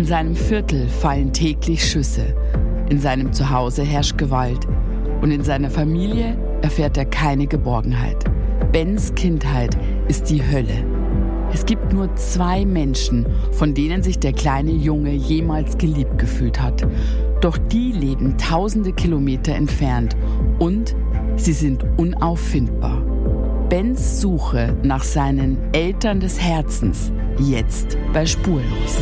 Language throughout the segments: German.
In seinem Viertel fallen täglich Schüsse. In seinem Zuhause herrscht Gewalt. Und in seiner Familie erfährt er keine Geborgenheit. Bens Kindheit ist die Hölle. Es gibt nur zwei Menschen, von denen sich der kleine Junge jemals geliebt gefühlt hat. Doch die leben tausende Kilometer entfernt und sie sind unauffindbar. Bens Suche nach seinen Eltern des Herzens jetzt bei Spurlos.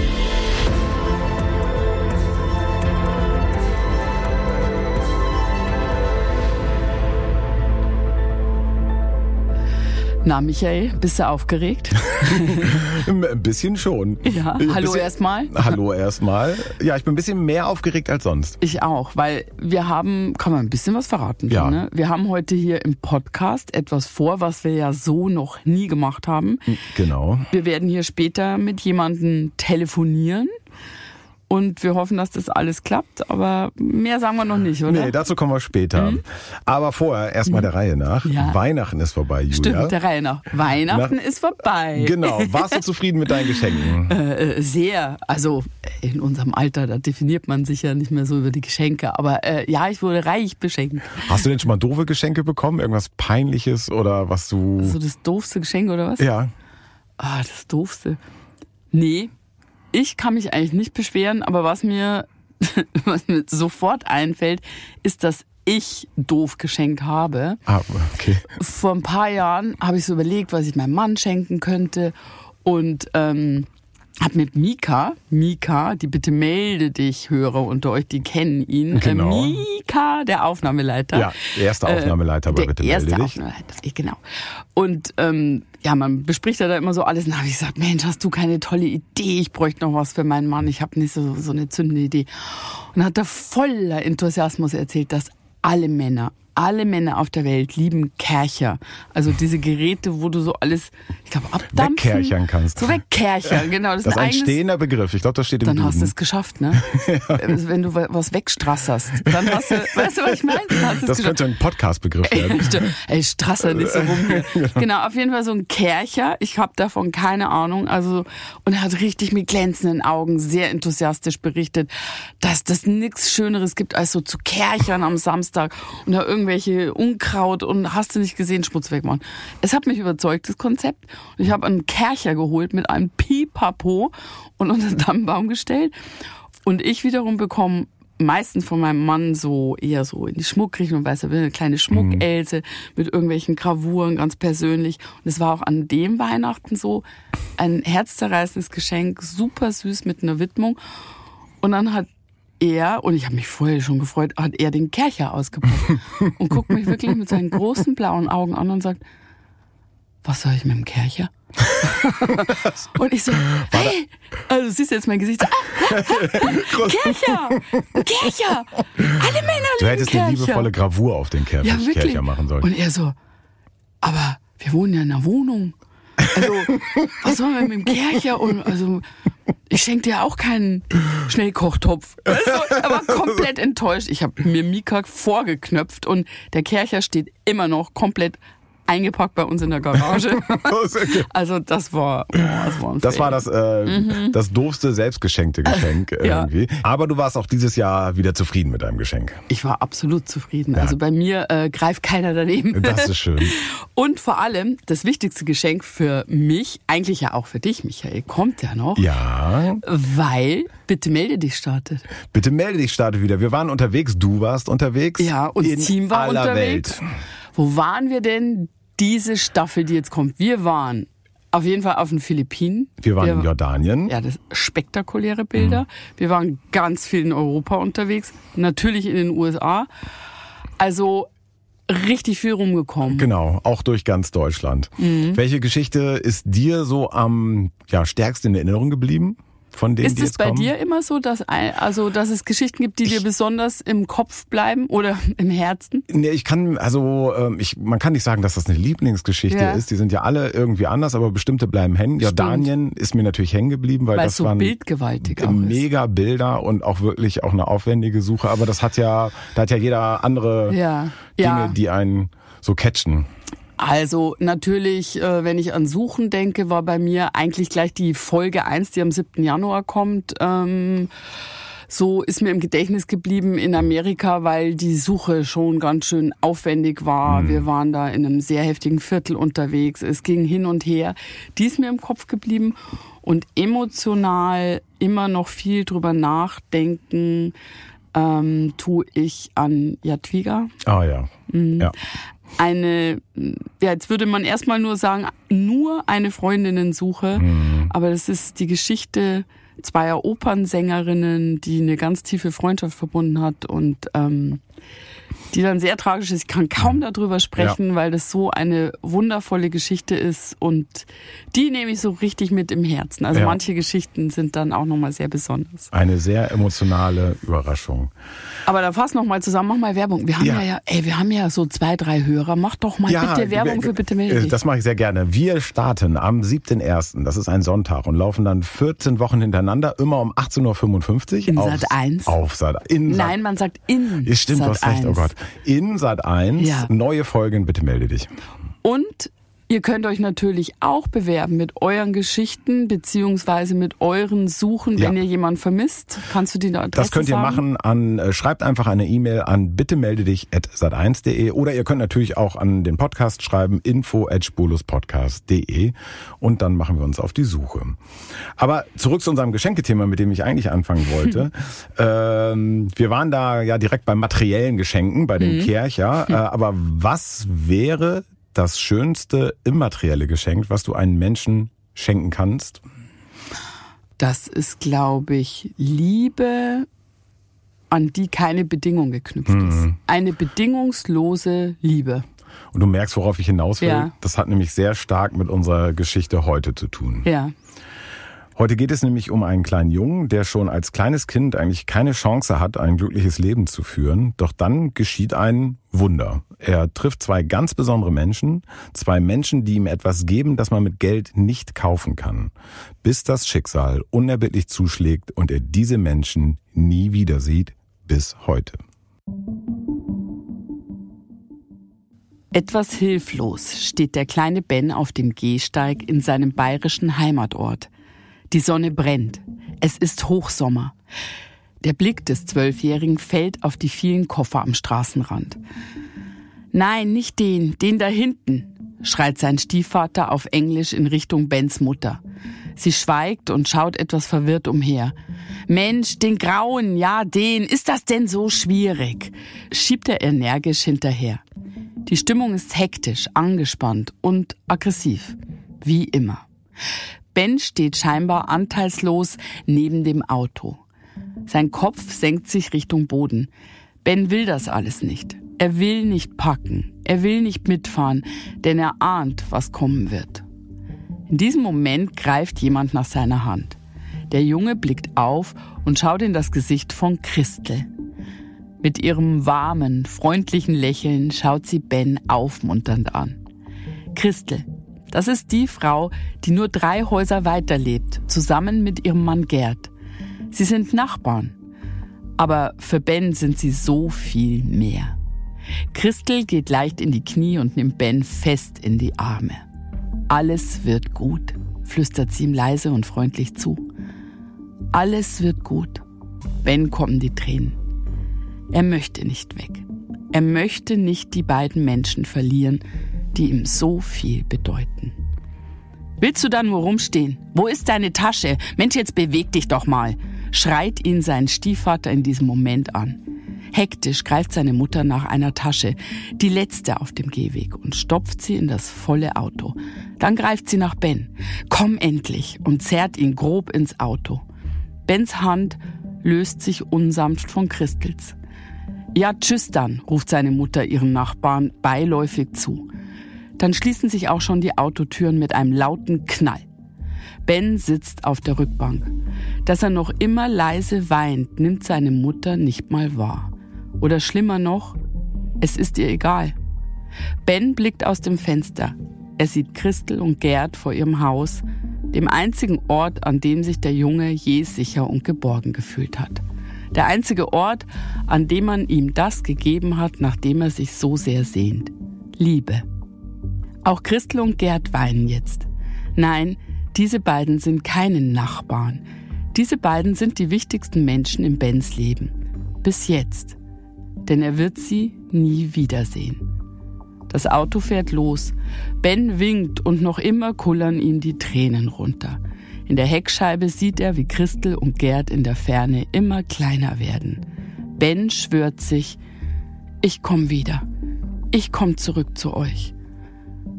Na, Michael, bist du aufgeregt? ein bisschen schon. Ja, Ein hallo erstmal. Hallo erstmal. Ja, ich bin ein bisschen mehr aufgeregt als sonst. Ich auch, weil wir haben, kann man ein bisschen was verraten? Ja. Ne? Wir haben heute hier im Podcast etwas vor, was wir ja so noch nie gemacht haben. Genau. Wir werden hier später mit jemandem telefonieren und wir hoffen, dass das alles klappt, aber mehr sagen wir noch nicht, oder? Nee, dazu kommen wir später. Aber vorher erstmal der Reihe nach. Mhm. Ja. Weihnachten ist vorbei, Julia. Stimmt, der Reihe nach. Weihnachten Nach- ist vorbei. Genau. Warst du zufrieden mit deinen Geschenken? Äh, sehr. Also in unserem Alter, da definiert man sich ja nicht mehr so über die Geschenke. Aber äh, ja, ich wurde reich beschenkt. Hast du denn schon mal doofe Geschenke bekommen? Irgendwas Peinliches oder was du... So das doofste Geschenk oder was? ja. Ah, das doofste. Nee, ich kann mich eigentlich nicht beschweren, aber was mir, was mir sofort einfällt, ist, dass ich doof geschenkt habe. Ah, okay. Vor ein paar Jahren habe ich so überlegt, was ich meinem Mann schenken könnte und ähm, habe mit Mika, Mika, die bitte melde dich, Hörer unter euch, die kennen ihn. Genau. Äh, Mika, der Aufnahmeleiter. Ja, erster Aufnahmeleiter bei der Bitte erste melde dich. Aufnahmeleiter, genau. Und ähm, ja, man bespricht ja da immer so alles. Und habe ich gesagt, Mensch, hast du keine tolle Idee? Ich bräuchte noch was für meinen Mann. Ich habe nicht so, so eine zündende Idee. Und hat er voller Enthusiasmus erzählt, dass alle Männer, alle Männer auf der Welt lieben Kercher. Also diese Geräte, wo du so alles, ich glaube, abdampfen. Wegkerchern kannst. So wegkerchern, genau. Das, Das ist ein eigenes- stehender Begriff. Ich glaube, das steht im dann hast du Duden. es geschafft, ne? Wenn du was wegstrasserst, dann hast du, weißt du, was ich meine? Das geschafft. könnte ein Podcast-Begriff werden. Ey, Strasser nicht so rum hier. Genau, auf jeden Fall so ein Kercher. Ich habe davon keine Ahnung. Also und er hat richtig mit glänzenden Augen sehr enthusiastisch berichtet, dass das nichts Schöneres gibt als so zu Kerchern am Samstag und da irgendwelche Unkraut und hast du nicht gesehen Schmutz wegmachen. Es hat mich überzeugt das Konzept und ich habe einen Kercher geholt mit einem Pipapo und unter den Dammbaum gestellt und ich wiederum bekomme meistens von meinem Mann so eher so in die Schmuckrichtung, weißt du, will eine kleine Schmuckelse mit irgendwelchen Gravuren, ganz persönlich. Und es war auch an dem Weihnachten so ein herzzerreißendes Geschenk, super süß mit einer Widmung. Und dann hat er, und ich habe mich vorher schon gefreut, hat er den Kercher ausgepackt und guckt mich wirklich mit seinen großen blauen Augen an und sagt, was soll ich mit dem Kercher? und ich so, hey, also siehst du jetzt mein Gesicht, so, ah, Kercher, Kercher, alle Männer Du hättest Kercher. eine liebevolle Gravur auf den Ker ja. Kercher machen sollen. Und er so, aber wir wohnen ja in einer Wohnung. Also, was sollen wir mit dem Kercher? Und also, ich schenke dir auch keinen Schnellkochtopf. Du, er war komplett enttäuscht. Ich habe mir Mika vorgeknöpft und der Kercher steht immer noch komplett eingepackt bei uns in der Garage. Also das war, oh, das war, ein Das war das, äh, das doofste selbstgeschenkte Geschenk Mhm. Ja. irgendwie. Aber du warst auch dieses Jahr wieder zufrieden mit deinem Geschenk. Ich war absolut zufrieden. Also bei mir äh, greift keiner daneben. Das ist schön. Und vor allem das wichtigste Geschenk für mich, eigentlich ja auch für dich, Michael, kommt ja noch, Ja, weil Bitte melde dich startet. bitte melde dich, starte wieder. Wir waren unterwegs, du warst unterwegs. Ja, und Team war aller unterwegs. Welt. Wo waren wir denn diese Staffel, die jetzt kommt? Wir waren auf jeden Fall auf den Philippinen. Wir waren in Jordanien. Ja, das spektakuläre Bilder. Wir waren ganz viel in Europa unterwegs, natürlich in den USA. Also richtig viel rumgekommen. Genau, auch durch ganz Deutschland. Mhm. Welche Geschichte ist dir so am ja, stärksten in Erinnerung geblieben? Von denen, Ist es bei kommen? dir immer so, dass, also, dass es Geschichten gibt, die dir besonders im Kopf bleiben oder im Herzen? Nee, ich kann, also ähm, ich, man kann nicht sagen, dass das eine Lieblingsgeschichte Ja. ist. Die sind ja alle irgendwie anders, aber bestimmte bleiben hängen. Jordanien ist mir natürlich hängen geblieben, weil, Weil das so waren bildgewaltig auch ist. mega Bilder und auch wirklich auch eine aufwendige Suche. Aber das hat ja, da hat ja jeder andere Ja, Dinge, ja. die einen so catchen. Also natürlich, äh, wenn ich an Suchen denke, war bei mir eigentlich gleich die Folge 1, die am 7. Januar kommt. Ähm, so ist mir im Gedächtnis geblieben in Amerika, weil die Suche schon ganz schön aufwendig war. Mhm. Wir waren da in einem sehr heftigen Viertel unterwegs. Es ging hin und her. Die ist mir im Kopf geblieben und emotional immer noch viel drüber nachdenken ähm, tue ich an Jadwiga. Ah ja. Mhm. ja. Eine, ja, jetzt würde man erstmal nur sagen, nur eine Freundinnensuche, mhm. aber das ist die Geschichte zweier Opernsängerinnen, die eine ganz tiefe Freundschaft verbunden hat und ähm, die dann sehr tragisch ist. Ich kann kaum mhm. darüber sprechen, ja. weil das so eine wundervolle Geschichte ist und die nehme ich so richtig mit im Herzen. Also ja. manche Geschichten sind dann auch nochmal sehr besonders. Eine sehr emotionale Überraschung. Aber da fass nochmal zusammen, mach mal Werbung. Wir haben ja. ja, ey, wir haben ja so zwei, drei Hörer. Mach doch mal bitte Werbung für bitte melde dich. Das mache ich sehr gerne. Wir starten am 7.1., das ist ein Sonntag und laufen dann 14 Wochen hintereinander, immer um 18.55 Uhr. In Sat 1. Auf Sat in Nein, man sagt in. Stimmt, Sat du hast recht, oh Gott in Sat 1. Ja. Neue Folgen, bitte melde dich. Und Ihr könnt euch natürlich auch bewerben mit euren Geschichten beziehungsweise mit euren Suchen, wenn ja. ihr jemanden vermisst. Kannst du die Adresse Das könnt ihr sagen? machen an, äh, schreibt einfach eine E-Mail an bitte melde dich at sat1.de oder ihr könnt natürlich auch an den Podcast schreiben info at spuluspodcast.de und dann machen wir uns auf die Suche. Aber zurück zu unserem Geschenkethema, mit dem ich eigentlich anfangen wollte. ähm, wir waren da ja direkt bei materiellen Geschenken, bei dem mhm. Kercher. Äh, aber was wäre das schönste immaterielle Geschenk, was du einem Menschen schenken kannst? Das ist, glaube ich, Liebe, an die keine Bedingung geknüpft mhm. ist. Eine bedingungslose Liebe. Und du merkst, worauf ich hinaus will. Ja. Das hat nämlich sehr stark mit unserer Geschichte heute zu tun. Ja. Heute geht es nämlich um einen kleinen Jungen, der schon als kleines Kind eigentlich keine Chance hat, ein glückliches Leben zu führen. Doch dann geschieht ein Wunder. Er trifft zwei ganz besondere Menschen, zwei Menschen, die ihm etwas geben, das man mit Geld nicht kaufen kann, bis das Schicksal unerbittlich zuschlägt und er diese Menschen nie wieder sieht, bis heute. Etwas hilflos steht der kleine Ben auf dem Gehsteig in seinem bayerischen Heimatort. Die Sonne brennt. Es ist Hochsommer. Der Blick des Zwölfjährigen fällt auf die vielen Koffer am Straßenrand. Nein, nicht den, den da hinten, schreit sein Stiefvater auf Englisch in Richtung Bens Mutter. Sie schweigt und schaut etwas verwirrt umher. Mensch, den grauen, ja, den, ist das denn so schwierig? schiebt er energisch hinterher. Die Stimmung ist hektisch, angespannt und aggressiv. Wie immer. Ben steht scheinbar anteilslos neben dem Auto. Sein Kopf senkt sich Richtung Boden. Ben will das alles nicht. Er will nicht packen. Er will nicht mitfahren, denn er ahnt, was kommen wird. In diesem Moment greift jemand nach seiner Hand. Der Junge blickt auf und schaut in das Gesicht von Christel. Mit ihrem warmen, freundlichen Lächeln schaut sie Ben aufmunternd an. Christel, das ist die Frau, die nur drei Häuser weiterlebt, zusammen mit ihrem Mann Gerd. Sie sind Nachbarn. Aber für Ben sind sie so viel mehr. Christel geht leicht in die Knie und nimmt Ben fest in die Arme. Alles wird gut, flüstert sie ihm leise und freundlich zu. Alles wird gut. Ben kommen die Tränen. Er möchte nicht weg. Er möchte nicht die beiden Menschen verlieren, die ihm so viel bedeuten. Willst du da nur rumstehen? Wo ist deine Tasche? Mensch, jetzt beweg dich doch mal, schreit ihn sein Stiefvater in diesem Moment an. Hektisch greift seine Mutter nach einer Tasche, die letzte auf dem Gehweg, und stopft sie in das volle Auto. Dann greift sie nach Ben. Komm endlich und zerrt ihn grob ins Auto. Bens Hand löst sich unsanft von Christels. Ja, tschüss dann, ruft seine Mutter ihren Nachbarn beiläufig zu. Dann schließen sich auch schon die Autotüren mit einem lauten Knall. Ben sitzt auf der Rückbank. Dass er noch immer leise weint, nimmt seine Mutter nicht mal wahr. Oder schlimmer noch, es ist ihr egal. Ben blickt aus dem Fenster. Er sieht Christel und Gerd vor ihrem Haus, dem einzigen Ort, an dem sich der Junge je sicher und geborgen gefühlt hat. Der einzige Ort, an dem man ihm das gegeben hat, nachdem er sich so sehr sehnt. Liebe. Auch Christel und Gerd weinen jetzt. Nein, diese beiden sind keine Nachbarn. Diese beiden sind die wichtigsten Menschen in Bens Leben. Bis jetzt. Denn er wird sie nie wiedersehen. Das Auto fährt los. Ben winkt und noch immer kullern ihm die Tränen runter. In der Heckscheibe sieht er, wie Christel und Gerd in der Ferne immer kleiner werden. Ben schwört sich, ich komm wieder. Ich komm zurück zu euch.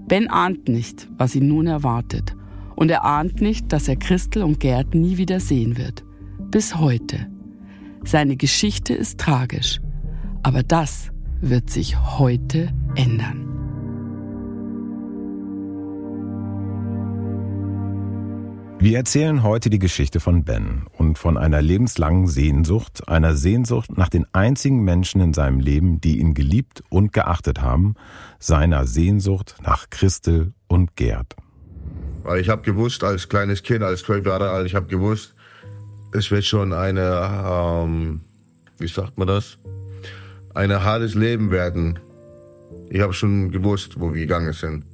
Ben ahnt nicht, was ihn nun erwartet. Und er ahnt nicht, dass er Christel und Gerd nie wieder sehen wird. Bis heute. Seine Geschichte ist tragisch. Aber das wird sich heute ändern. Wir erzählen heute die Geschichte von Ben und von einer lebenslangen Sehnsucht, einer Sehnsucht nach den einzigen Menschen in seinem Leben, die ihn geliebt und geachtet haben, seiner Sehnsucht nach Christel und Gerd. Weil ich habe gewusst, als kleines Kind, als zwölf Jahre alt, ich habe gewusst, es wird schon eine, ähm, wie sagt man das, ein hartes Leben werden. Ich habe schon gewusst, wo wir gegangen sind.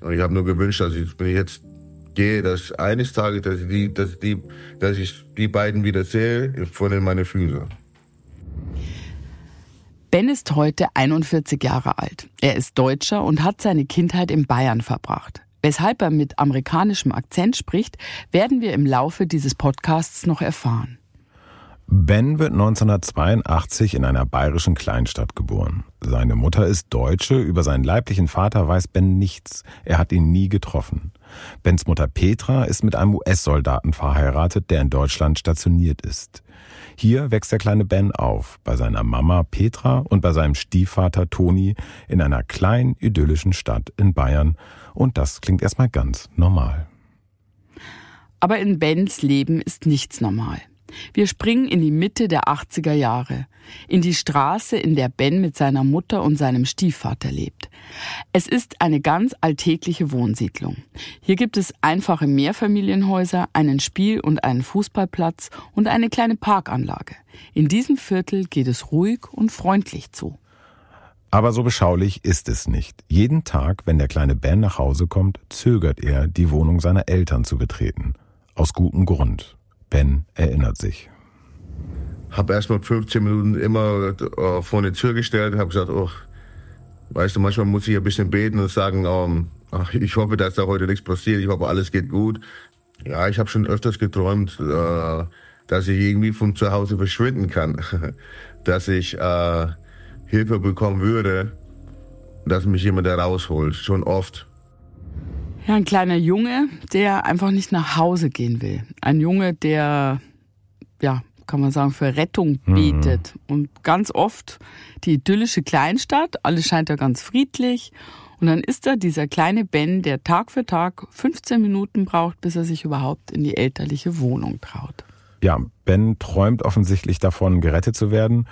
Und ich habe nur gewünscht, dass ich, wenn ich jetzt gehe, dass eines Tages, dass ich die, dass die, dass ich die beiden wieder sehe, vor meine Füße. Ben ist heute 41 Jahre alt. Er ist Deutscher und hat seine Kindheit in Bayern verbracht. Weshalb er mit amerikanischem Akzent spricht, werden wir im Laufe dieses Podcasts noch erfahren. Ben wird 1982 in einer bayerischen Kleinstadt geboren. Seine Mutter ist Deutsche, über seinen leiblichen Vater weiß Ben nichts, er hat ihn nie getroffen. Bens Mutter Petra ist mit einem US-Soldaten verheiratet, der in Deutschland stationiert ist. Hier wächst der kleine Ben auf, bei seiner Mama Petra und bei seinem Stiefvater Toni in einer kleinen idyllischen Stadt in Bayern. Und das klingt erstmal ganz normal. Aber in Bens Leben ist nichts normal. Wir springen in die Mitte der 80er Jahre, in die Straße, in der Ben mit seiner Mutter und seinem Stiefvater lebt. Es ist eine ganz alltägliche Wohnsiedlung. Hier gibt es einfache Mehrfamilienhäuser, einen Spiel- und einen Fußballplatz und eine kleine Parkanlage. In diesem Viertel geht es ruhig und freundlich zu. Aber so beschaulich ist es nicht. Jeden Tag, wenn der kleine Ben nach Hause kommt, zögert er, die Wohnung seiner Eltern zu betreten. Aus gutem Grund. Ben erinnert sich. Habe erst mal 15 Minuten immer äh, vor die Tür gestellt, habe gesagt, oh, weißt du, manchmal muss ich ein bisschen beten und sagen, ähm, ach, ich hoffe, dass da heute nichts passiert, ich hoffe, alles geht gut. Ja, ich habe schon öfters geträumt, äh, dass ich irgendwie von zu Hause verschwinden kann, dass ich äh, Hilfe bekommen würde, dass mich jemand da rausholt, schon oft. Ja, ein kleiner Junge, der einfach nicht nach Hause gehen will. Ein Junge, der, ja, kann man sagen, für Rettung betet. Mhm. Und ganz oft die idyllische Kleinstadt, alles scheint ja ganz friedlich. Und dann ist da dieser kleine Ben, der Tag für Tag 15 Minuten braucht, bis er sich überhaupt in die elterliche Wohnung traut. Ja, Ben träumt offensichtlich davon, gerettet zu werden.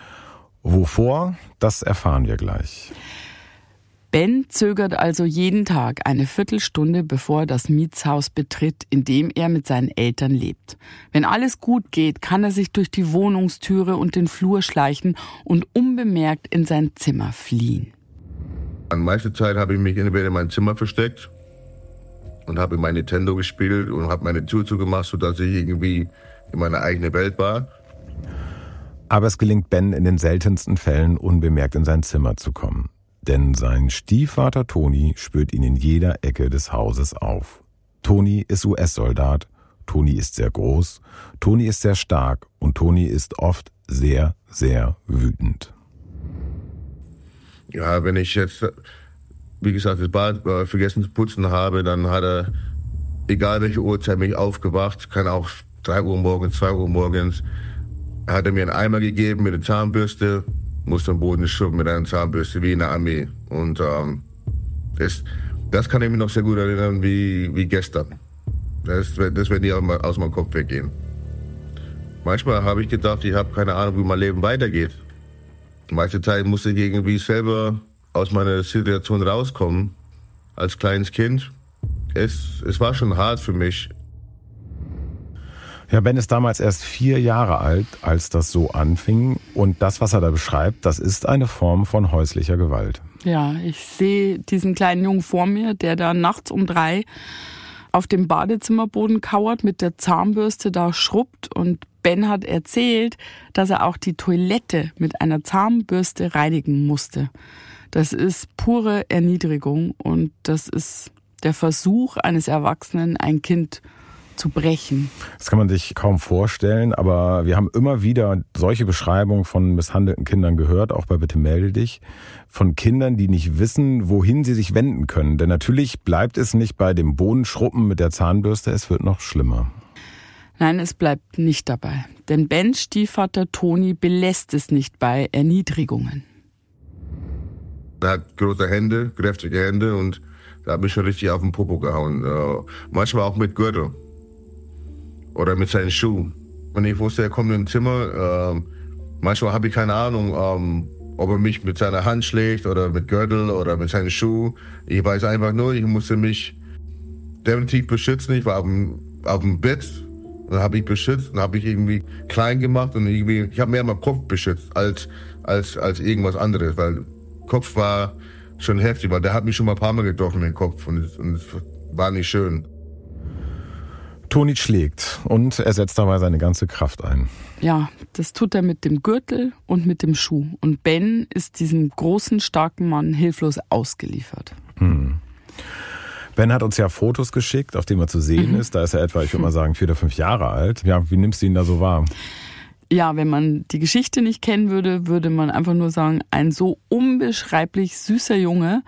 Wovor, das erfahren wir gleich. Ben zögert also jeden Tag eine Viertelstunde, bevor er das Mietshaus betritt, in dem er mit seinen Eltern lebt. Wenn alles gut geht, kann er sich durch die Wohnungstüre und den Flur schleichen und unbemerkt in sein Zimmer fliehen. An meiste Zeit habe ich mich entweder in mein Zimmer versteckt und habe mein Nintendo gespielt und habe meine Tür zugemacht, sodass ich irgendwie in meiner eigenen Welt war. Aber es gelingt Ben in den seltensten Fällen unbemerkt in sein Zimmer zu kommen denn sein Stiefvater Toni spürt ihn in jeder Ecke des Hauses auf. Toni ist US-Soldat, Toni ist sehr groß, Toni ist sehr stark und Toni ist oft sehr, sehr wütend. Ja, wenn ich jetzt, wie gesagt, das Bad äh, vergessen zu putzen habe, dann hat er, egal welche Uhrzeit, mich aufgewacht, kann auch 3 Uhr morgens, 2 Uhr morgens, hat er mir einen Eimer gegeben mit der Zahnbürste, musste am Boden schrubben mit einer Zahnbürste, wie in der Armee. Und ähm, das, das kann ich mir noch sehr gut erinnern wie, wie gestern. Das, das wird nie aus meinem Kopf weggehen. Manchmal habe ich gedacht, ich habe keine Ahnung, wie mein Leben weitergeht. Die meiste Zeit musste ich irgendwie selber aus meiner Situation rauskommen. Als kleines Kind. Es, es war schon hart für mich. Ja, Ben ist damals erst vier Jahre alt, als das so anfing. Und das, was er da beschreibt, das ist eine Form von häuslicher Gewalt. Ja, ich sehe diesen kleinen Jungen vor mir, der da nachts um drei auf dem Badezimmerboden kauert, mit der Zahnbürste da schrubbt und Ben hat erzählt, dass er auch die Toilette mit einer Zahnbürste reinigen musste. Das ist pure Erniedrigung und das ist der Versuch eines Erwachsenen, ein Kind zu brechen. Das kann man sich kaum vorstellen, aber wir haben immer wieder solche Beschreibungen von misshandelten Kindern gehört, auch bei Bitte melde dich, von Kindern, die nicht wissen, wohin sie sich wenden können. Denn natürlich bleibt es nicht bei dem Bodenschruppen mit der Zahnbürste, es wird noch schlimmer. Nein, es bleibt nicht dabei. Denn Bens Stiefvater Toni belässt es nicht bei Erniedrigungen. Er hat große Hände, kräftige Hände und da hat mich schon richtig auf den Popo gehauen. Äh, manchmal auch mit Gürtel. Oder mit seinen Schuhen. Und ich wusste, er kommt ins Zimmer. Äh, manchmal habe ich keine Ahnung, ähm, ob er mich mit seiner Hand schlägt oder mit Gürtel oder mit seinen Schuhen. Ich weiß einfach nur, ich musste mich definitiv beschützen. Ich war auf dem, auf dem Bett dann habe ich beschützt und habe ich irgendwie klein gemacht und irgendwie, ich habe mehr meinen Kopf beschützt als, als, als irgendwas anderes, weil Kopf war schon heftig, weil der hat mich schon mal ein paar Mal getroffen, den Kopf und es war nicht schön. Toni schlägt und er setzt dabei seine ganze Kraft ein. Ja, das tut er mit dem Gürtel und mit dem Schuh. Und Ben ist diesem großen, starken Mann hilflos ausgeliefert. Hm. Ben hat uns ja Fotos geschickt, auf denen er zu sehen mhm. ist. Da ist er etwa, ich würde mal sagen, vier oder fünf Jahre alt. Ja, wie nimmst du ihn da so wahr? Ja, wenn man die Geschichte nicht kennen würde, würde man einfach nur sagen, ein so unbeschreiblich süßer Junge.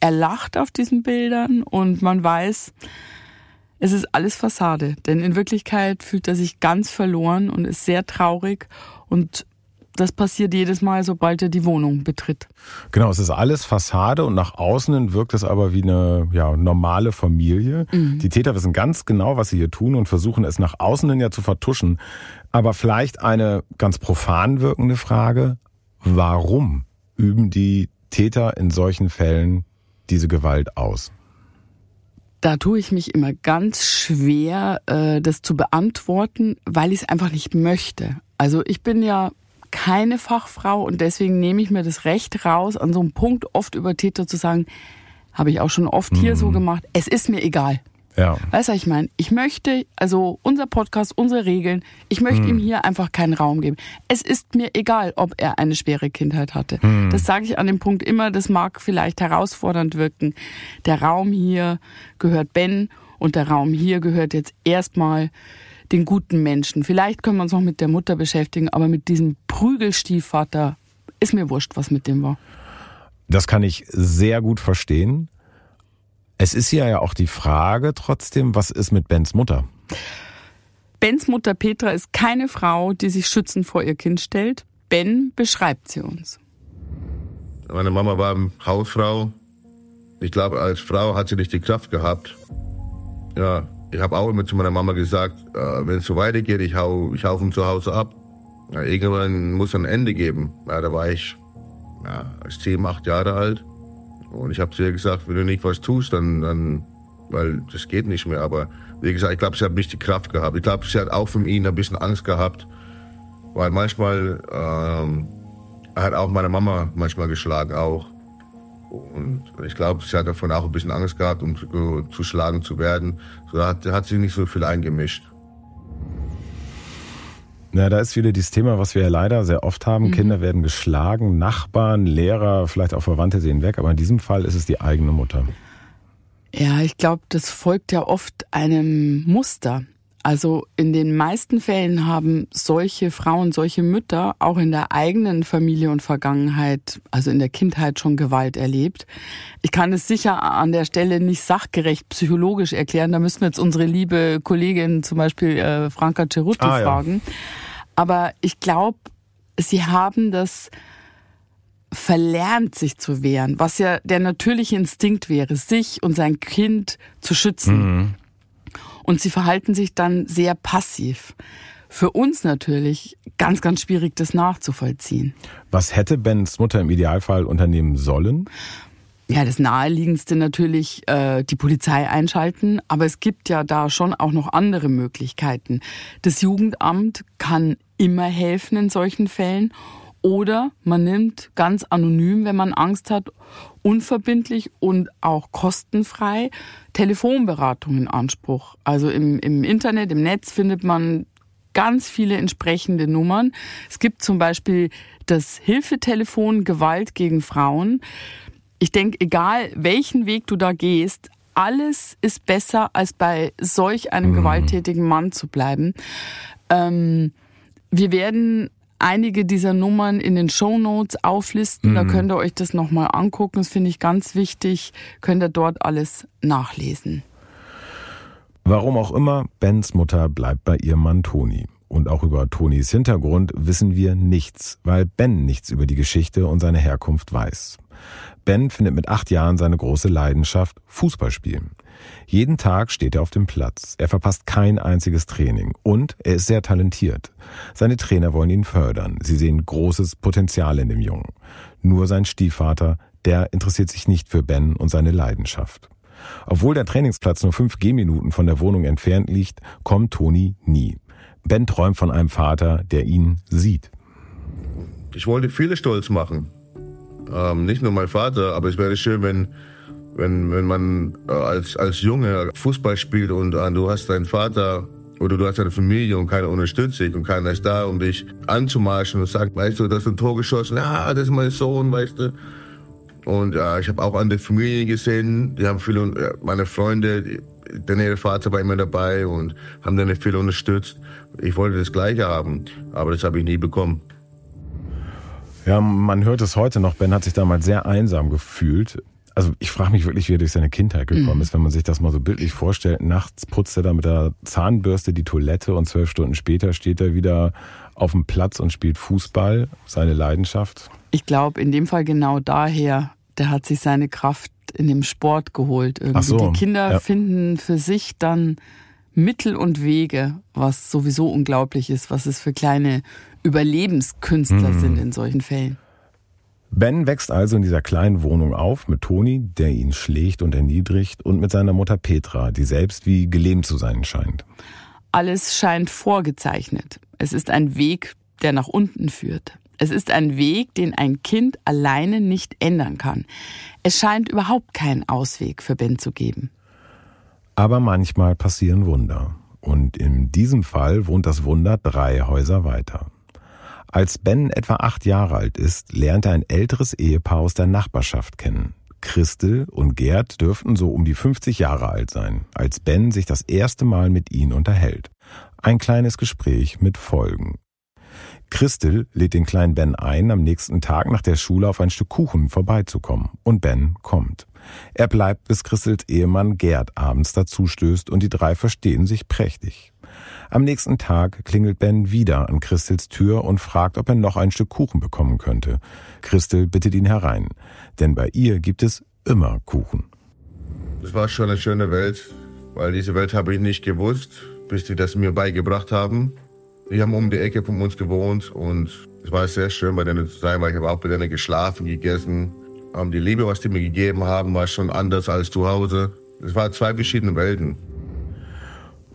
Er lacht auf diesen Bildern und man weiß, es ist alles Fassade. Denn in Wirklichkeit fühlt er sich ganz verloren und ist sehr traurig und das passiert jedes Mal, sobald er die Wohnung betritt. Genau, es ist alles Fassade und nach außen wirkt es aber wie eine ja, normale Familie. Mhm. Die Täter wissen ganz genau, was sie hier tun und versuchen es nach außen hin ja zu vertuschen. Aber vielleicht eine ganz profan wirkende Frage. Warum üben die Täter in solchen Fällen diese Gewalt aus? Da tue ich mich immer ganz schwer, äh, das zu beantworten, weil ich es einfach nicht möchte. Also ich bin ja keine Fachfrau und deswegen nehme ich mir das Recht raus, an so einem Punkt oft über Täter zu sagen, habe ich auch schon oft mhm. hier so mhm. gemacht, es ist mir egal. Ja. Weißt du, was ich meine? Ich möchte, also unser Podcast, unsere Regeln, ich möchte mhm. ihm hier einfach keinen Raum geben. Es ist mir egal, ob er eine schwere Kindheit hatte. Mhm. Das sage ich an dem Punkt immer, das mag vielleicht herausfordernd wirken. Der Raum hier gehört Ben und der Raum hier gehört jetzt erstmal den guten Menschen. Vielleicht können wir uns noch mit der Mutter beschäftigen, aber mit diesem Prügelstiefvater ist mir wurscht, was mit dem war. Das kann ich sehr gut verstehen. Es ist ja ja auch die Frage trotzdem, was ist mit Bens Mutter? Bens Mutter Petra ist keine Frau, die sich schützend vor ihr Kind stellt. Ben beschreibt sie uns. Meine Mama war Hausfrau. Ich glaube, als Frau hat sie nicht die Kraft gehabt. Ja, ich habe auch immer zu meiner Mama gesagt, äh, wenn es so weitergeht, ich hau, ich hau von zu Hause ab. Ja, irgendwann muss ein Ende geben. Ja, da war ich ja, sieben, acht Jahre alt. Und ich habe zu ihr gesagt, wenn du nicht was tust, dann, dann, weil das geht nicht mehr. Aber wie gesagt, ich glaube, sie hat nicht die Kraft gehabt. Ich glaube, sie hat auch von ihnen ein bisschen Angst gehabt. Weil manchmal, ähm, hat auch meine Mama manchmal geschlagen auch. Und ich glaube, sie hat davon auch ein bisschen Angst gehabt, um zu, zu schlagen zu werden. So hat, hat sie nicht so viel eingemischt. Na, da ist wieder dieses Thema, was wir ja leider sehr oft haben. Mhm. Kinder werden geschlagen, Nachbarn, Lehrer, vielleicht auch Verwandte sehen weg, aber in diesem Fall ist es die eigene Mutter. Ja, ich glaube, das folgt ja oft einem Muster. Also in den meisten Fällen haben solche Frauen, solche Mütter auch in der eigenen Familie und Vergangenheit, also in der Kindheit schon Gewalt erlebt. Ich kann es sicher an der Stelle nicht sachgerecht psychologisch erklären. Da müssen wir jetzt unsere liebe Kollegin zum Beispiel äh, Franka Cerutti ah, fragen. Ja. Aber ich glaube, sie haben das verlernt, sich zu wehren, was ja der natürliche Instinkt wäre, sich und sein Kind zu schützen. Mhm. Und sie verhalten sich dann sehr passiv. Für uns natürlich ganz, ganz schwierig, das nachzuvollziehen. Was hätte Bens Mutter im Idealfall unternehmen sollen? Ja, das naheliegendste natürlich äh, die Polizei einschalten, aber es gibt ja da schon auch noch andere Möglichkeiten. Das Jugendamt kann immer helfen in solchen Fällen Oder man nimmt ganz anonym, wenn man Angst hat, unverbindlich und auch kostenfrei Telefonberatung in Anspruch. Also im, im Internet, im Netz findet man ganz viele entsprechende Nummern. Es gibt zum Beispiel das Hilfetelefon Gewalt gegen Frauen. Ich denke, egal welchen Weg du da gehst, alles ist besser, als bei solch einem mhm. gewalttätigen Mann zu bleiben. Ähm, wir werden einige dieser Nummern in den Show Notes auflisten. Mhm. Da könnt ihr euch das nochmal angucken. Das finde ich ganz wichtig. Könnt ihr dort alles nachlesen. Warum auch immer, Bens Mutter bleibt bei ihrem Mann Toni. Und auch über Tonis Hintergrund wissen wir nichts, weil Ben nichts über die Geschichte und seine Herkunft weiß. Ben findet mit acht Jahren seine große Leidenschaft Fußballspielen. Jeden Tag steht er auf dem Platz. Er verpasst kein einziges Training. Und er ist sehr talentiert. Seine Trainer wollen ihn fördern. Sie sehen großes Potenzial in dem Jungen. Nur sein Stiefvater, der interessiert sich nicht für Ben und seine Leidenschaft. Obwohl der Trainingsplatz nur fünf Gehminuten von der Wohnung entfernt liegt, kommt Toni nie. Ben träumt von einem Vater, der ihn sieht. Ich wollte viele stolz machen. Ähm, nicht nur mein Vater, aber es wäre schön, wenn wenn, wenn man äh, als, als Junge Fußball spielt und äh, du hast deinen Vater oder du hast eine Familie und keiner unterstützt dich und keiner ist da, um dich anzumarschen und sagt, weißt du, das ist ein Tor geschossen, ja, das ist mein Sohn, weißt du. Und äh, ich habe auch andere Familien gesehen, die haben viele, äh, meine Freunde, die, der Vater war immer dabei und haben dann viel unterstützt. Ich wollte das Gleiche haben, aber das habe ich nie bekommen. Ja, man hört es heute noch. Ben hat sich damals sehr einsam gefühlt also ich frage mich wirklich, wie er durch seine Kindheit gekommen mhm. ist, wenn man sich das mal so bildlich vorstellt. Nachts putzt er da mit der Zahnbürste die Toilette und zwölf Stunden später steht er wieder auf dem Platz und spielt Fußball, seine Leidenschaft. Ich glaube, in dem Fall genau daher, der hat sich seine Kraft in dem Sport geholt. Irgendwie. So, die Kinder ja. finden für sich dann Mittel und Wege, was sowieso unglaublich ist, was es für kleine Überlebenskünstler mhm. sind in solchen Fällen. Ben wächst also in dieser kleinen Wohnung auf mit Toni, der ihn schlägt und erniedrigt, und mit seiner Mutter Petra, die selbst wie gelähmt zu sein scheint. Alles scheint vorgezeichnet. Es ist ein Weg, der nach unten führt. Es ist ein Weg, den ein Kind alleine nicht ändern kann. Es scheint überhaupt keinen Ausweg für Ben zu geben. Aber manchmal passieren Wunder. Und in diesem Fall wohnt das Wunder drei Häuser weiter. Als Ben etwa acht Jahre alt ist, lernt er ein älteres Ehepaar aus der Nachbarschaft kennen. Christel und Gerd dürften so um die 50 Jahre alt sein, als Ben sich das erste Mal mit ihnen unterhält. Ein kleines Gespräch mit Folgen. Christel lädt den kleinen Ben ein, am nächsten Tag nach der Schule auf ein Stück Kuchen vorbeizukommen. Und Ben kommt. Er bleibt, bis Christels Ehemann Gerd abends dazustößt und die drei verstehen sich prächtig. Am nächsten Tag klingelt Ben wieder an Christels Tür und fragt, ob er noch ein Stück Kuchen bekommen könnte. Christel bittet ihn herein, denn bei ihr gibt es immer Kuchen. Das war schon eine schöne Welt, weil diese Welt habe ich nicht gewusst, bis sie das mir beigebracht haben. Die haben um die Ecke von uns gewohnt und es war sehr schön bei denen zu sein, weil ich habe auch bei denen geschlafen, gegessen. Die Liebe, was die mir gegeben haben, war schon anders als zu Hause. Es waren zwei verschiedene Welten.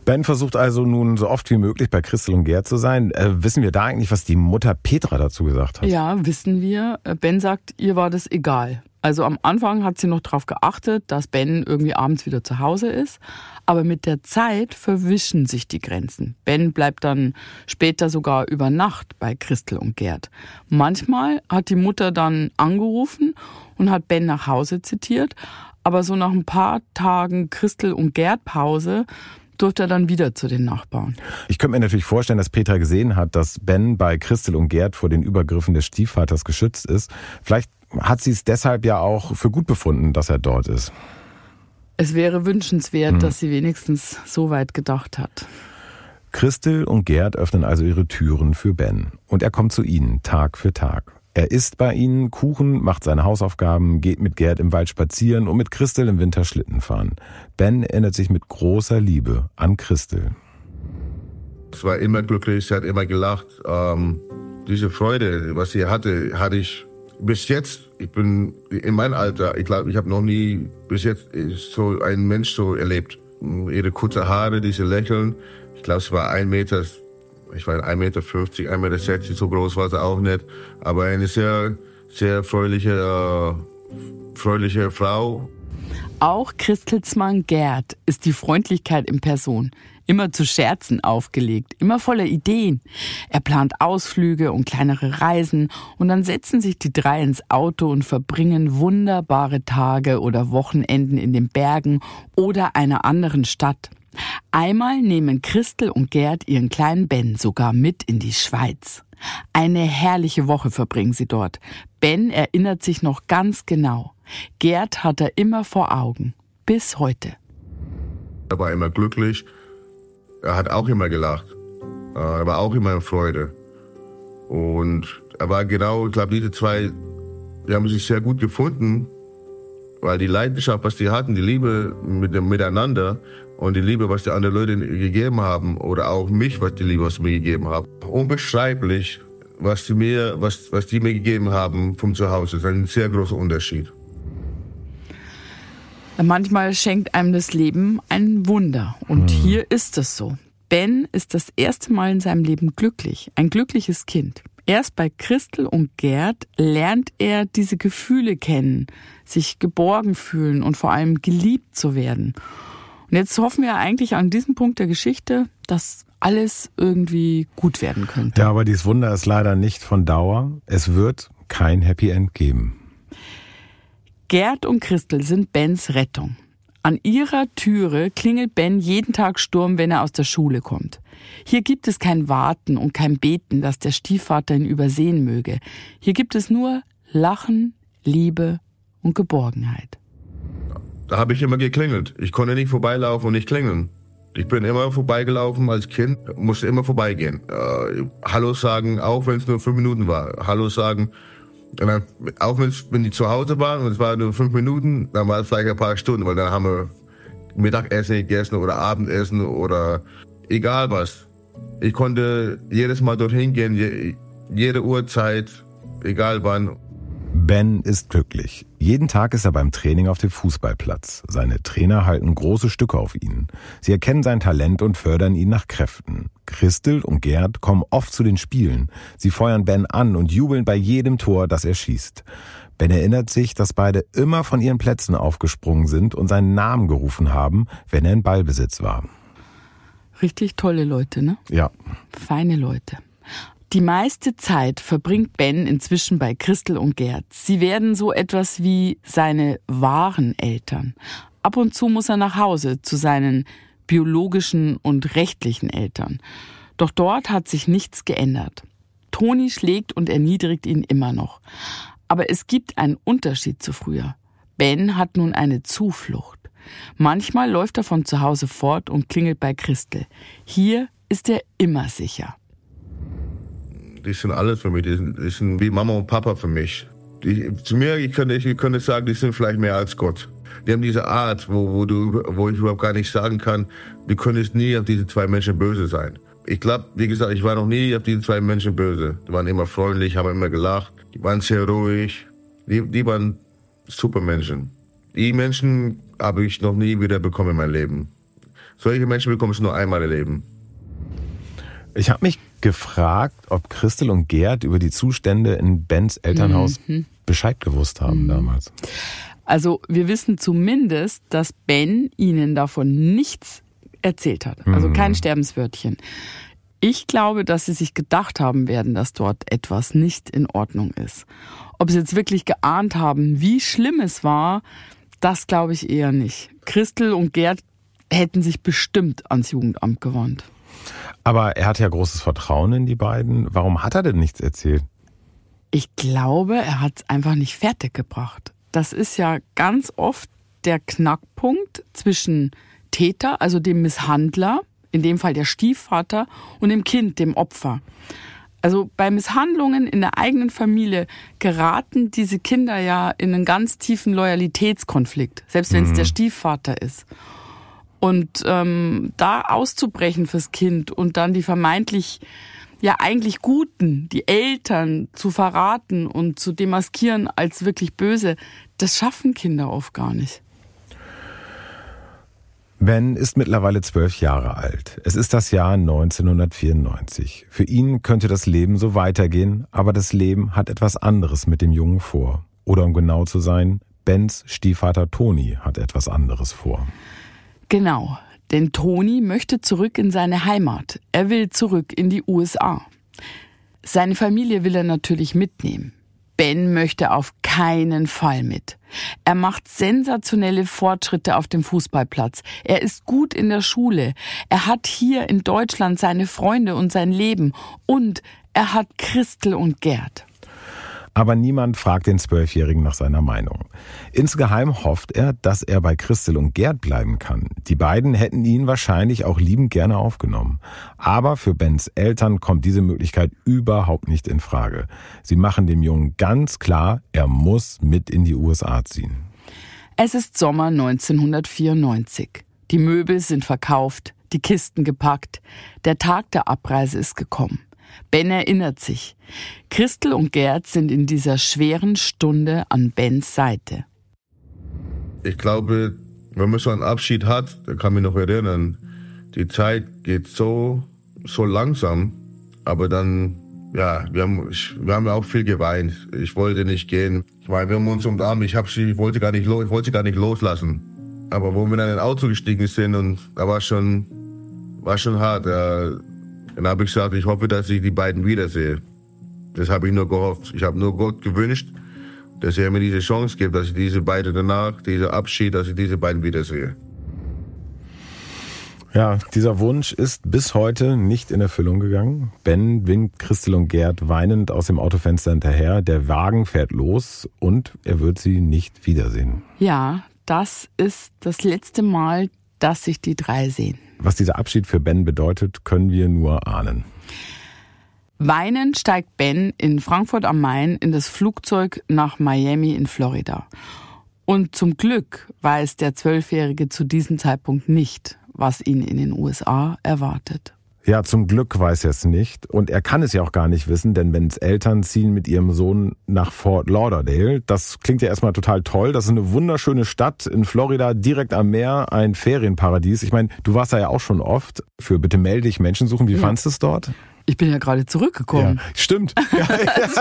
Ben versucht also nun so oft wie möglich bei Christel und Gerd zu sein. Äh, wissen wir da eigentlich, was die Mutter Petra dazu gesagt hat? Ja, wissen wir. Äh, ben sagt, ihr war das egal. Also am Anfang hat sie noch darauf geachtet, dass Ben irgendwie abends wieder zu Hause ist. Aber mit der Zeit verwischen sich die Grenzen. Ben bleibt dann später sogar über Nacht bei Christel und Gerd. Manchmal hat die Mutter dann angerufen und hat Ben nach Hause zitiert. Aber so nach ein paar Tagen Christel und Gerd Pause durfte er dann wieder zu den Nachbarn. Ich könnte mir natürlich vorstellen, dass Petra gesehen hat, dass Ben bei Christel und Gerd vor den Übergriffen des Stiefvaters geschützt ist. Vielleicht hat sie es deshalb ja auch für gut befunden, dass er dort ist. Es wäre wünschenswert, hm. dass sie wenigstens so weit gedacht hat. Christel und Gerd öffnen also ihre Türen für Ben. Und er kommt zu ihnen Tag für Tag. Er isst bei ihnen Kuchen, macht seine Hausaufgaben, geht mit Gerd im Wald spazieren und mit Christel im Winter Schlitten fahren. Ben erinnert sich mit großer Liebe an Christel. Es war immer glücklich, sie hat immer gelacht. Ähm, diese Freude, was sie hatte, hatte ich bis jetzt. Ich bin in meinem Alter, ich glaube, ich habe noch nie bis jetzt so einen Mensch so erlebt. Ihre kurze Haare, diese Lächeln. Ich glaube, es war ein Meter Ich war 1,50 Meter, 1,60 Meter, so groß war sie auch nicht. Aber eine sehr, sehr fröhliche, äh, fröhliche Frau. Auch Christelsmann Gerd ist die Freundlichkeit in Person. Immer zu Scherzen aufgelegt, immer voller Ideen. Er plant Ausflüge und kleinere Reisen und dann setzen sich die drei ins Auto und verbringen wunderbare Tage oder Wochenenden in den Bergen oder einer anderen Stadt. Einmal nehmen Christel und Gerd ihren kleinen Ben sogar mit in die Schweiz. Eine herrliche Woche verbringen sie dort. Ben erinnert sich noch ganz genau. Gerd hat er immer vor Augen. Bis heute. Er war immer glücklich. Er hat auch immer gelacht. Er war auch immer in Freude. Und er war genau, ich glaube, diese zwei, die haben sich sehr gut gefunden, weil die Leidenschaft, was die hatten, die Liebe mit dem Miteinander, und die Liebe, was die anderen Leute gegeben haben oder auch mich, was die Liebe, was sie mir gegeben haben. Unbeschreiblich, was die mir, was, was die mir gegeben haben vom Zuhause. Das ist ein sehr großer Unterschied. Manchmal schenkt einem das Leben ein Wunder. Und mhm. hier ist es so. Ben ist das erste Mal in seinem Leben glücklich. Ein glückliches Kind. Erst bei Christel und Gerd lernt er diese Gefühle kennen, sich geborgen fühlen und vor allem geliebt zu werden. Und jetzt hoffen wir eigentlich an diesem Punkt der Geschichte, dass alles irgendwie gut werden könnte. Ja, aber dieses Wunder ist leider nicht von Dauer. Es wird kein Happy End geben. Gerd und Christel sind Bens Rettung. An ihrer Türe klingelt Ben jeden Tag Sturm, wenn er aus der Schule kommt. Hier gibt es kein Warten und kein Beten, dass der Stiefvater ihn übersehen möge. Hier gibt es nur Lachen, Liebe und Geborgenheit. Da habe ich immer geklingelt. Ich konnte nicht vorbeilaufen und nicht klingeln. Ich bin immer vorbeigelaufen als Kind, musste immer vorbeigehen. Äh, Hallo sagen, auch wenn es nur fünf Minuten war. Hallo sagen. Dann, auch wenn die zu Hause waren und es waren nur fünf Minuten, dann war es vielleicht ein paar Stunden, weil dann haben wir Mittagessen gegessen oder Abendessen oder egal was. Ich konnte jedes Mal dorthin gehen, jede Uhrzeit, egal wann. Ben ist glücklich. Jeden Tag ist er beim Training auf dem Fußballplatz. Seine Trainer halten große Stücke auf ihn. Sie erkennen sein Talent und fördern ihn nach Kräften. Christel und Gerd kommen oft zu den Spielen. Sie feuern Ben an und jubeln bei jedem Tor, das er schießt. Ben erinnert sich, dass beide immer von ihren Plätzen aufgesprungen sind und seinen Namen gerufen haben, wenn er in Ballbesitz war. Richtig tolle Leute, ne? Ja. Feine Leute. Die meiste Zeit verbringt Ben inzwischen bei Christel und Gerd. Sie werden so etwas wie seine wahren Eltern. Ab und zu muss er nach Hause zu seinen biologischen und rechtlichen Eltern. Doch dort hat sich nichts geändert. Toni schlägt und erniedrigt ihn immer noch. Aber es gibt einen Unterschied zu früher. Ben hat nun eine Zuflucht. Manchmal läuft er von zu Hause fort und klingelt bei Christel. Hier ist er immer sicher die sind alles für mich. Die sind, die sind wie Mama und Papa für mich. Die, zu mir, ich könnte, ich könnte sagen, die sind vielleicht mehr als Gott. Die haben diese Art, wo, wo, du, wo ich überhaupt gar nicht sagen kann, du könntest nie auf diese zwei Menschen böse sein. Ich glaube, wie gesagt, ich war noch nie auf diese zwei Menschen böse. Die waren immer freundlich, haben immer gelacht, die waren sehr ruhig. Die, die waren super Menschen. Die Menschen habe ich noch nie wieder bekommen in meinem Leben. Solche Menschen bekommst du nur einmal im Leben. Ich habe mich gefragt, ob Christel und Gerd über die Zustände in Bens Elternhaus mhm. Bescheid gewusst haben mhm. damals. Also wir wissen zumindest, dass Ben ihnen davon nichts erzählt hat. Also mhm. kein Sterbenswörtchen. Ich glaube, dass sie sich gedacht haben werden, dass dort etwas nicht in Ordnung ist. Ob sie jetzt wirklich geahnt haben, wie schlimm es war, das glaube ich eher nicht. Christel und Gerd hätten sich bestimmt ans Jugendamt gewandt. Aber er hat ja großes Vertrauen in die beiden. Warum hat er denn nichts erzählt? Ich glaube, er hat es einfach nicht fertiggebracht. Das ist ja ganz oft der Knackpunkt zwischen Täter, also dem Misshandler, in dem Fall der Stiefvater, und dem Kind, dem Opfer. Also bei Misshandlungen in der eigenen Familie geraten diese Kinder ja in einen ganz tiefen Loyalitätskonflikt, selbst wenn es mhm. der Stiefvater ist. Und ähm, da auszubrechen fürs Kind und dann die vermeintlich ja eigentlich Guten, die Eltern zu verraten und zu demaskieren als wirklich böse, das schaffen Kinder oft gar nicht. Ben ist mittlerweile zwölf Jahre alt. Es ist das Jahr 1994. Für ihn könnte das Leben so weitergehen, aber das Leben hat etwas anderes mit dem Jungen vor. Oder um genau zu sein, Bens Stiefvater Toni hat etwas anderes vor. Genau, denn Toni möchte zurück in seine Heimat. Er will zurück in die USA. Seine Familie will er natürlich mitnehmen. Ben möchte auf keinen Fall mit. Er macht sensationelle Fortschritte auf dem Fußballplatz. Er ist gut in der Schule. Er hat hier in Deutschland seine Freunde und sein Leben. Und er hat Christel und Gerd. Aber niemand fragt den Zwölfjährigen nach seiner Meinung. Insgeheim hofft er, dass er bei Christel und Gerd bleiben kann. Die beiden hätten ihn wahrscheinlich auch liebend gerne aufgenommen. Aber für Bens Eltern kommt diese Möglichkeit überhaupt nicht in Frage. Sie machen dem Jungen ganz klar, er muss mit in die USA ziehen. Es ist Sommer 1994. Die Möbel sind verkauft, die Kisten gepackt. Der Tag der Abreise ist gekommen. Ben erinnert sich. Christel und Gerd sind in dieser schweren Stunde an Bens Seite. Ich glaube, wenn man so einen Abschied hat, da kann mich noch erinnern, die Zeit geht so, so langsam, aber dann, ja, wir haben, wir haben auch viel geweint. Ich wollte nicht gehen. Ich meine, wir haben uns umarmt. Ich, hab ich wollte gar nicht, ich wollte sie gar nicht loslassen. Aber wo wir dann in ein Auto gestiegen sind und da war schon, war schon hart. Ja, dann habe ich gesagt, ich hoffe, dass ich die beiden wiedersehe. Das habe ich nur gehofft. Ich habe nur Gott gewünscht, dass er mir diese Chance gibt, dass ich diese beiden danach, dieser Abschied, dass ich diese beiden wiedersehe. Ja, dieser Wunsch ist bis heute nicht in Erfüllung gegangen. Ben winkt Christel und Gerd weinend aus dem Autofenster hinterher. Der Wagen fährt los und er wird sie nicht wiedersehen. Ja, das ist das letzte Mal, dass sich die drei sehen. Was dieser Abschied für Ben bedeutet, können wir nur ahnen. Weinend steigt Ben in Frankfurt am Main in das Flugzeug nach Miami in Florida. Und zum Glück weiß der Zwölfjährige zu diesem Zeitpunkt nicht, was ihn in den USA erwartet. Ja, zum Glück weiß er es nicht. Und er kann es ja auch gar nicht wissen, denn Bens Eltern ziehen mit ihrem Sohn nach Fort Lauderdale. Das klingt ja erstmal total toll. Das ist eine wunderschöne Stadt in Florida, direkt am Meer, ein Ferienparadies. Ich meine, du warst da ja auch schon oft. Für Bitte melde dich Menschen suchen. Wie ja. fandest du es dort? Ich bin ja gerade zurückgekommen. Ja, stimmt. Ja,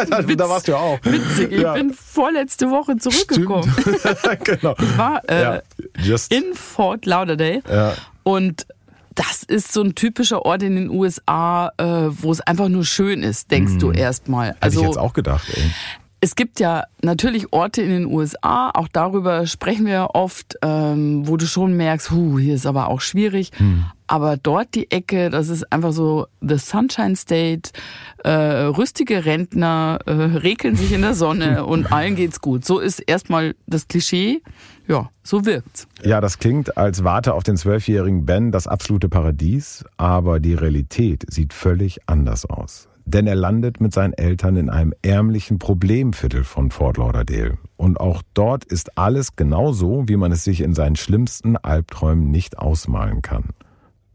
ja, da warst du ja auch. Witzig, ich bin vorletzte Woche zurückgekommen. genau. Ich war äh, in Fort Lauderdale und das ist so ein typischer Ort in den USA, äh, wo es einfach nur schön ist, denkst hm. du erstmal. Also, Hätte ich also jetzt auch gedacht, ey. Es gibt ja natürlich Orte in den USA, auch darüber sprechen wir oft, ähm, wo du schon merkst, hu, hier ist aber auch schwierig. Hm. Aber dort die Ecke, das ist einfach so The Sunshine State, äh, rüstige Rentner äh, rekeln sich in der Sonne und allen geht's gut. So ist erstmal das Klischee. Ja, so wirkt's. Ja, das klingt, als warte auf den zwölfjährigen Ben das absolute Paradies, aber die Realität sieht völlig anders aus. Denn er landet mit seinen Eltern in einem ärmlichen Problemviertel von Fort Lauderdale. Und auch dort ist alles genau so, wie man es sich in seinen schlimmsten Albträumen nicht ausmalen kann.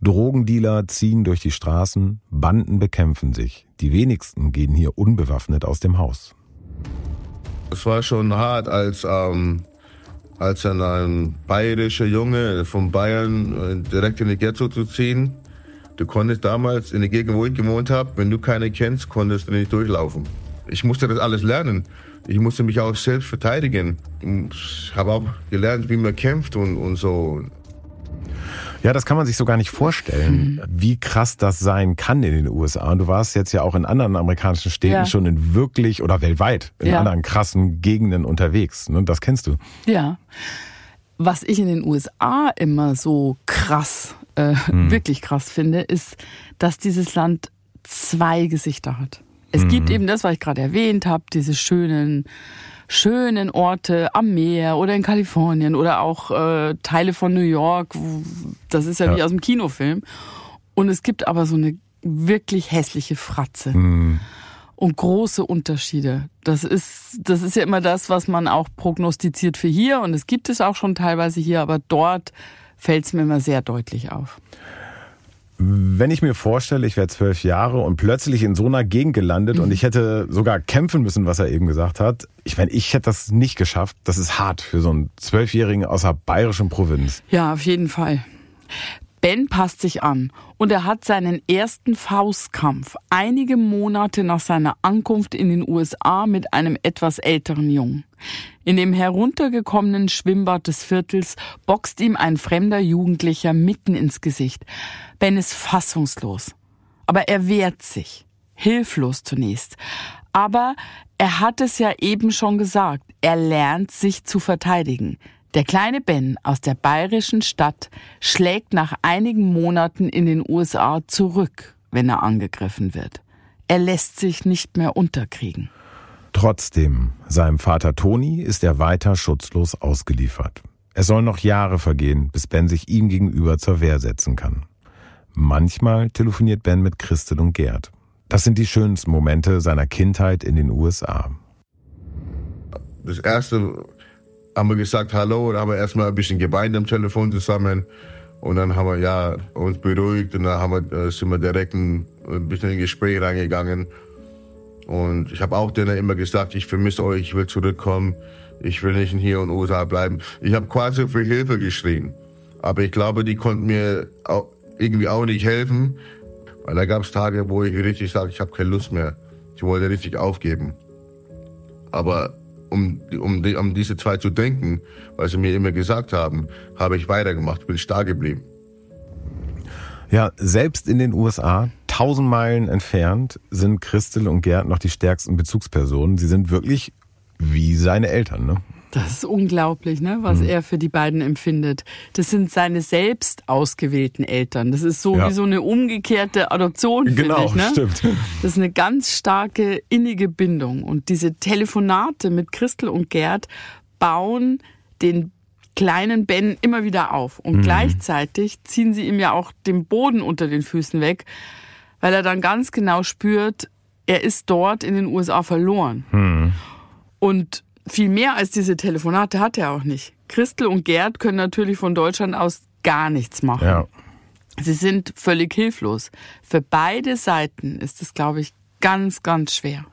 Drogendealer ziehen durch die Straßen, Banden bekämpfen sich. Die wenigsten gehen hier unbewaffnet aus dem Haus. Es war schon hart, als ähm, als ein bayerischer Junge von Bayern äh, direkt in die Ghetto zu ziehen. Du konntest damals in der Gegend, wo ich gewohnt habe, wenn du keine kennst, konntest du nicht durchlaufen. Ich musste das alles lernen. Ich musste mich auch selbst verteidigen. Ich habe auch gelernt, wie man kämpft und, und so. Ja, das kann man sich so gar nicht vorstellen, mhm. wie krass das sein kann in den USA. Und du warst jetzt ja auch in anderen amerikanischen Städten ja. schon in wirklich oder weltweit in ja. anderen krassen Gegenden unterwegs. Ne? Das kennst du. Ja. Was ich in den USA immer so krass, äh, mhm. wirklich krass finde, ist, dass dieses Land zwei Gesichter hat. Es mhm. gibt eben das, was ich gerade erwähnt habe, diese schönen schönen Orte am Meer oder in Kalifornien oder auch äh, Teile von New York. Das ist ja, ja, wie aus dem Kinofilm. Und es gibt aber so eine wirklich hässliche Fratze. Mhm. Und große Unterschiede. Das ist, das ist ja immer das, was man auch prognostiziert für hier. Und es gibt es auch schon teilweise hier, aber dort fällt es mir immer sehr deutlich auf. Wenn ich mir vorstelle, ich wäre zwölf Jahre und plötzlich in so einer Gegend gelandet mhm. und ich hätte sogar kämpfen müssen, was er eben gesagt hat. Ich meine, ich hätte das nicht geschafft. Das ist hart für so einen Zwölfjährigen aus der bayerischen Provinz. Ja, auf jeden Fall. Ben passt sich an und er hat seinen ersten Faustkampf einige Monate nach seiner Ankunft in den USA mit einem etwas älteren Jungen. In dem heruntergekommenen Schwimmbad des Viertels boxt ihm ein fremder Jugendlicher mitten ins Gesicht. Ben ist fassungslos. Aber er wehrt sich. Hilflos zunächst. Aber er hat es ja eben schon gesagt. Er lernt sich zu verteidigen. Der kleine Ben aus der bayerischen Stadt schlägt nach einigen Monaten in den USA zurück, wenn er angegriffen wird. Er lässt sich nicht mehr unterkriegen. Trotzdem, seinem Vater Toni ist er weiter schutzlos ausgeliefert. Es soll noch Jahre vergehen, bis Ben sich ihm gegenüber zur Wehr setzen kann. Manchmal telefoniert Ben mit Christel und Gerd. Das sind die schönsten Momente seiner Kindheit in den USA. Das erste haben wir gesagt Hallo, da haben wir erstmal ein bisschen geweint am Telefon zusammen. Und dann haben wir ja uns beruhigt und dann haben wir, äh, sind wir direkt ein, bisschen in Gespräch reingegangen. Und ich habe auch denen immer gesagt, ich vermisse euch, ich will zurückkommen, ich will nicht hier in den USA bleiben. Ich habe quasi für Hilfe geschrien. Aber ich glaube, die konnten mir auch irgendwie auch nicht helfen, weil da gab es Tage, wo ich richtig sage, ich habe keine Lust mehr. Ich wollte richtig aufgeben. Aber um, um, um diese zwei zu denken, weil sie mir immer gesagt haben, habe ich weitergemacht, bin stark geblieben. Ja, selbst in den USA, tausend Meilen entfernt, sind Christel und Gerd noch die stärksten Bezugspersonen. Sie sind wirklich wie seine Eltern, ne? Das ist unglaublich, ne, was mhm. er für die beiden empfindet. Das sind seine selbst ausgewählten Eltern. Das ist so ja. wie so eine umgekehrte Adoption, genau, ich. Ne? Stimmt. Das ist eine ganz starke innige Bindung. Und diese Telefonate mit Christel und Gerd bauen den kleinen Ben immer wieder auf. Und mhm. gleichzeitig ziehen sie ihm ja auch den Boden unter den Füßen weg, weil er dann ganz genau spürt, er ist dort in den USA verloren. Mhm. Und viel mehr als diese Telefonate hat er auch nicht. Christel und Gerd können natürlich von Deutschland aus gar nichts machen. Ja. Sie sind völlig hilflos. Für beide Seiten ist es, glaube ich, ganz, ganz schwer.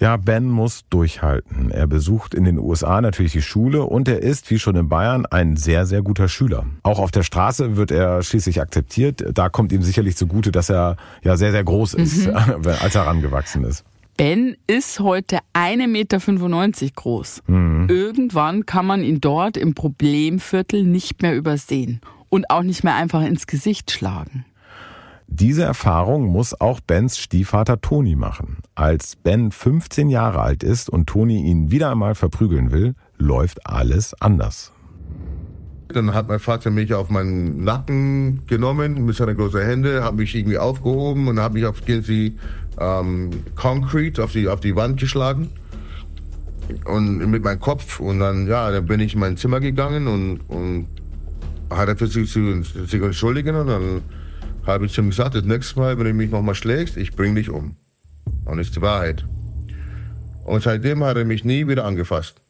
Ja, Ben muss durchhalten. Er besucht in den USA natürlich die Schule und er ist, wie schon in Bayern, ein sehr, sehr guter Schüler. Auch auf der Straße wird er schließlich akzeptiert. Da kommt ihm sicherlich zugute, dass er ja sehr, sehr groß ist, mhm. als er herangewachsen ist. Ben ist heute 1,95 Meter groß. Mhm. Irgendwann kann man ihn dort im Problemviertel nicht mehr übersehen und auch nicht mehr einfach ins Gesicht schlagen. Diese Erfahrung muss auch Bens Stiefvater Toni machen. Als Ben 15 Jahre alt ist und Toni ihn wieder einmal verprügeln will, läuft alles anders. Dann hat mein Vater mich auf meinen Nacken genommen mit seinen großen Händen, hat mich irgendwie aufgehoben und hat mich auf irgendwie ähm, Concrete auf die, auf die Wand geschlagen und mit meinem Kopf und dann ja, dann bin ich in mein Zimmer gegangen und, und hat er versucht zu, sich entschuldigen und dann habe ich zu ihm gesagt, das nächste Mal, wenn du mich nochmal schlägst, ich bring dich um. Und das ist die Wahrheit. Und seitdem hat er mich nie wieder angefasst.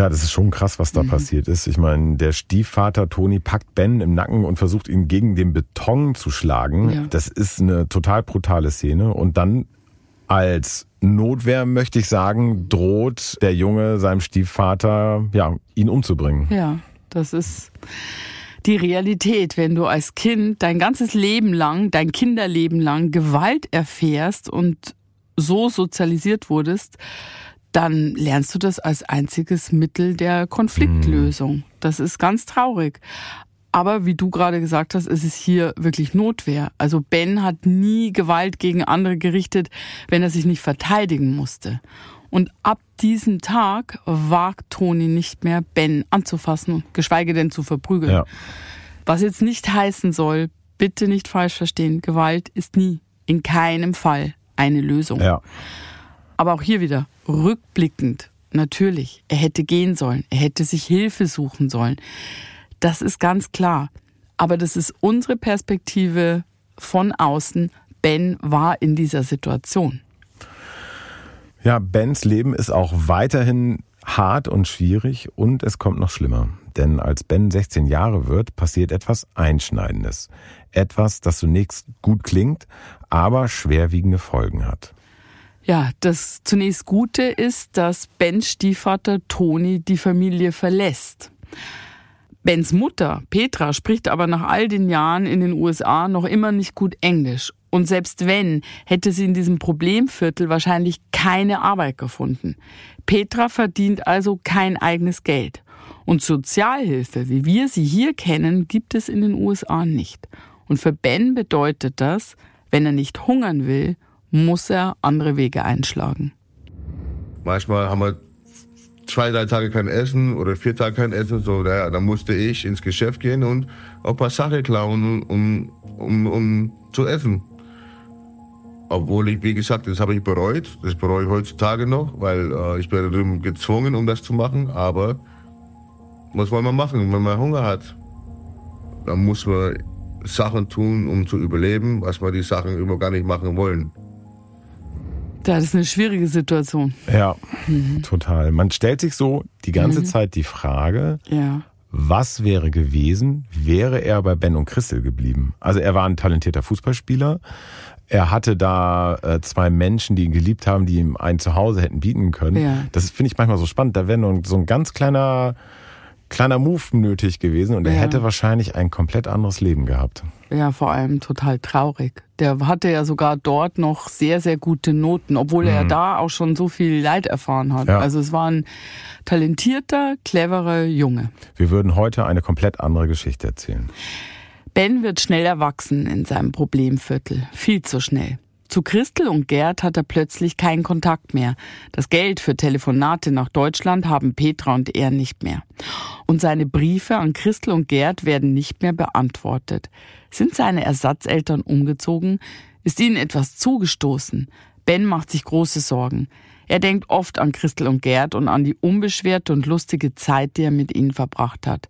Ja, das ist schon krass, was da mhm. passiert ist. Ich meine, der Stiefvater Toni packt Ben im Nacken und versucht ihn gegen den Beton zu schlagen. Ja. Das ist eine total brutale Szene. Und dann als Notwehr, möchte ich sagen, droht der Junge seinem Stiefvater, ja, ihn umzubringen. Ja, das ist die Realität, wenn du als Kind dein ganzes Leben lang, dein Kinderleben lang Gewalt erfährst und so sozialisiert wurdest, dann lernst du das als einziges Mittel der Konfliktlösung. Mhm. Das ist ganz traurig. Aber wie du gerade gesagt hast, ist es hier wirklich Notwehr. Also Ben hat nie Gewalt gegen andere gerichtet, wenn er sich nicht verteidigen musste. Und ab diesem Tag wagt Toni nicht mehr, Ben anzufassen, geschweige denn zu verprügeln. Ja. Was jetzt nicht heißen soll, bitte nicht falsch verstehen, Gewalt ist nie, in keinem Fall eine Lösung. Ja. Aber auch hier wieder, rückblickend, natürlich, er hätte gehen sollen, er hätte sich Hilfe suchen sollen. Das ist ganz klar. Aber das ist unsere Perspektive von außen. Ben war in dieser Situation. Ja, Bens Leben ist auch weiterhin hart und schwierig und es kommt noch schlimmer. Denn als Ben 16 Jahre wird, passiert etwas Einschneidendes. Etwas, das zunächst gut klingt, aber schwerwiegende Folgen hat. Ja, das zunächst Gute ist, dass Bens Stiefvater Toni die Familie verlässt. Bens Mutter, Petra, spricht aber nach all den Jahren in den USA noch immer nicht gut Englisch. Und selbst wenn, hätte sie in diesem Problemviertel wahrscheinlich keine Arbeit gefunden. Petra verdient also kein eigenes Geld. Und Sozialhilfe, wie wir sie hier kennen, gibt es in den USA nicht. Und für Ben bedeutet das, wenn er nicht hungern will, muss er andere Wege einschlagen. Manchmal haben wir zwei, drei Tage kein Essen oder vier Tage kein Essen. So, ja, dann musste ich ins Geschäft gehen und auch ein paar Sachen klauen, um, um, um zu essen. Obwohl ich, wie gesagt, das habe ich bereut. Das bereue ich heutzutage noch, weil äh, ich werde gezwungen, um das zu machen. Aber was wollen wir machen, wenn man Hunger hat? Dann muss man Sachen tun, um zu überleben, was wir die Sachen immer gar nicht machen wollen. Das ist eine schwierige Situation. Ja, mhm. total. Man stellt sich so die ganze mhm. Zeit die Frage, ja. was wäre gewesen, wäre er bei Ben und Christel geblieben? Also er war ein talentierter Fußballspieler. Er hatte da äh, zwei Menschen, die ihn geliebt haben, die ihm ein Zuhause hätten bieten können. Ja. Das finde ich manchmal so spannend. Da wäre nur so ein ganz kleiner kleiner Move nötig gewesen und er ja. hätte wahrscheinlich ein komplett anderes Leben gehabt. Ja, vor allem total traurig. Der hatte ja sogar dort noch sehr, sehr gute Noten, obwohl mhm. er da auch schon so viel Leid erfahren hat. Ja. Also es war ein talentierter, cleverer Junge. Wir würden heute eine komplett andere Geschichte erzählen. Ben wird schnell erwachsen in seinem Problemviertel. Viel zu schnell. Zu Christel und Gerd hat er plötzlich keinen Kontakt mehr. Das Geld für Telefonate nach Deutschland haben Petra und er nicht mehr. Und seine Briefe an Christel und Gerd werden nicht mehr beantwortet. Sind seine Ersatzeltern umgezogen? Ist ihnen etwas zugestoßen? Ben macht sich große Sorgen. Er denkt oft an Christel und Gerd und an die unbeschwerte und lustige Zeit, die er mit ihnen verbracht hat.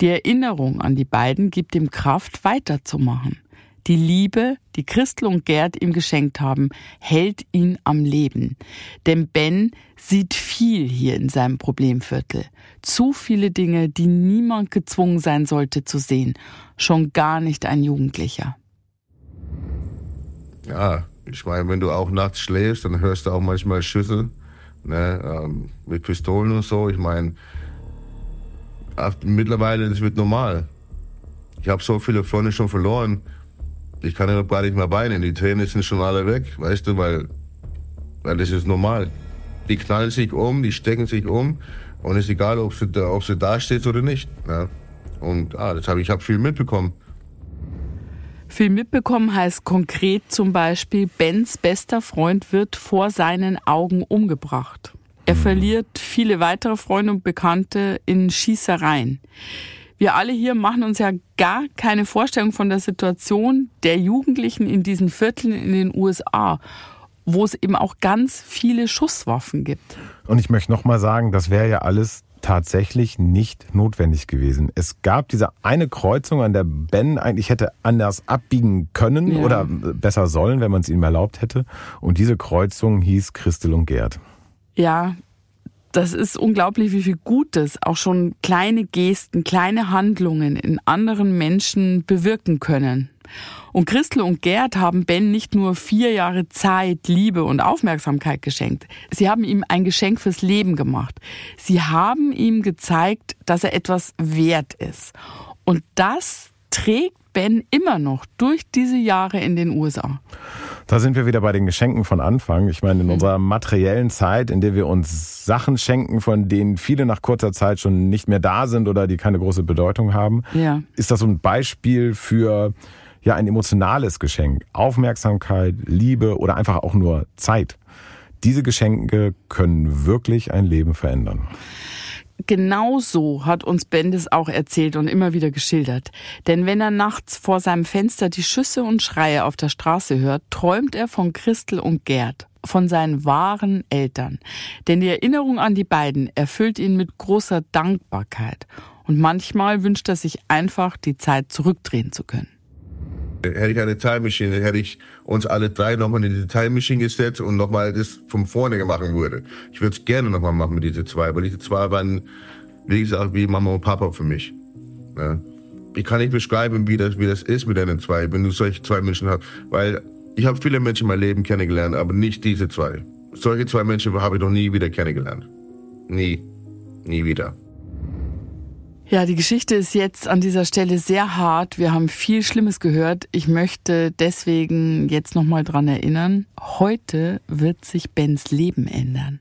Die Erinnerung an die beiden gibt ihm Kraft, weiterzumachen. Die Liebe, die Christel und Gerd ihm geschenkt haben, hält ihn am Leben. Denn Ben sieht viel hier in seinem Problemviertel. Zu viele Dinge, die niemand gezwungen sein sollte zu sehen. Schon gar nicht ein Jugendlicher. Ja, ich meine, wenn du auch nachts schläfst, dann hörst du auch manchmal Schüsse ne, ähm, mit Pistolen und so. Ich meine, mittlerweile, das wird normal. Ich habe so viele Freunde schon verloren ich kann ja gar nicht mehr weinen. Die Tränen sind schon alle weg, weißt du, weil, weil das ist normal. Die knallen sich um, die stecken sich um und es ist egal, ob sie, ob sie da steht oder nicht. Ja. Und ah, das habe ich hab viel mitbekommen. Viel mitbekommen heißt konkret zum Beispiel, Bens bester Freund wird vor seinen Augen umgebracht. Er mhm. verliert viele weitere Freunde und Bekannte in Schießereien wir alle hier machen uns ja gar keine Vorstellung von der Situation der Jugendlichen in diesen Vierteln in den USA wo es eben auch ganz viele Schusswaffen gibt. Und ich möchte noch mal sagen, das wäre ja alles tatsächlich nicht notwendig gewesen. Es gab diese eine Kreuzung, an der Ben eigentlich hätte anders abbiegen können ja. oder besser sollen, wenn man es ihm erlaubt hätte. Und diese Kreuzung hieß Christel und Gerd. Ja, das ist unglaublich, wie viel Gutes auch schon kleine Gesten, kleine Handlungen in anderen Menschen bewirken können. Und Christel und Gerd haben Ben nicht nur vier Jahre Zeit, Liebe und Aufmerksamkeit geschenkt. Sie haben ihm ein Geschenk fürs Leben gemacht. Sie haben ihm gezeigt, dass er etwas wert ist. Und das trägt Ben immer noch durch diese Jahre in den USA. Da sind wir wieder bei den Geschenken von Anfang. Ich meine, in mhm. unserer materiellen Zeit, in der wir uns Sachen schenken, von denen viele nach kurzer Zeit schon nicht mehr da sind oder die keine große Bedeutung haben, ja. ist das so ein Beispiel für ja ein emotionales Geschenk, Aufmerksamkeit, Liebe oder einfach auch nur Zeit. Diese Geschenke können wirklich ein Leben verändern. Genau so hat uns Bendis auch erzählt und immer wieder geschildert. Denn wenn er nachts vor seinem Fenster die Schüsse und Schreie auf der Straße hört, träumt er von Christel und Gerd, von seinen wahren Eltern. Denn die Erinnerung an die beiden erfüllt ihn mit großer Dankbarkeit. Und manchmal wünscht er sich einfach, die Zeit zurückdrehen zu können. Hätte ich eine Time Machine, hätte ich uns alle drei nochmal in die Time Machine gesetzt und nochmal das von vorne machen würde. Ich würde es gerne nochmal machen mit diesen zwei, weil diese zwei waren, wie gesagt, wie Mama und Papa für mich. Ja. Ich kann nicht beschreiben, wie das, wie das ist mit den zwei, wenn du solche zwei Menschen hast. Weil ich habe viele Menschen in meinem Leben kennengelernt, aber nicht diese zwei. Solche zwei Menschen habe ich noch nie wieder kennengelernt. Nie. Nie wieder. Ja, die Geschichte ist jetzt an dieser Stelle sehr hart. Wir haben viel Schlimmes gehört. Ich möchte deswegen jetzt nochmal dran erinnern. Heute wird sich Bens Leben ändern.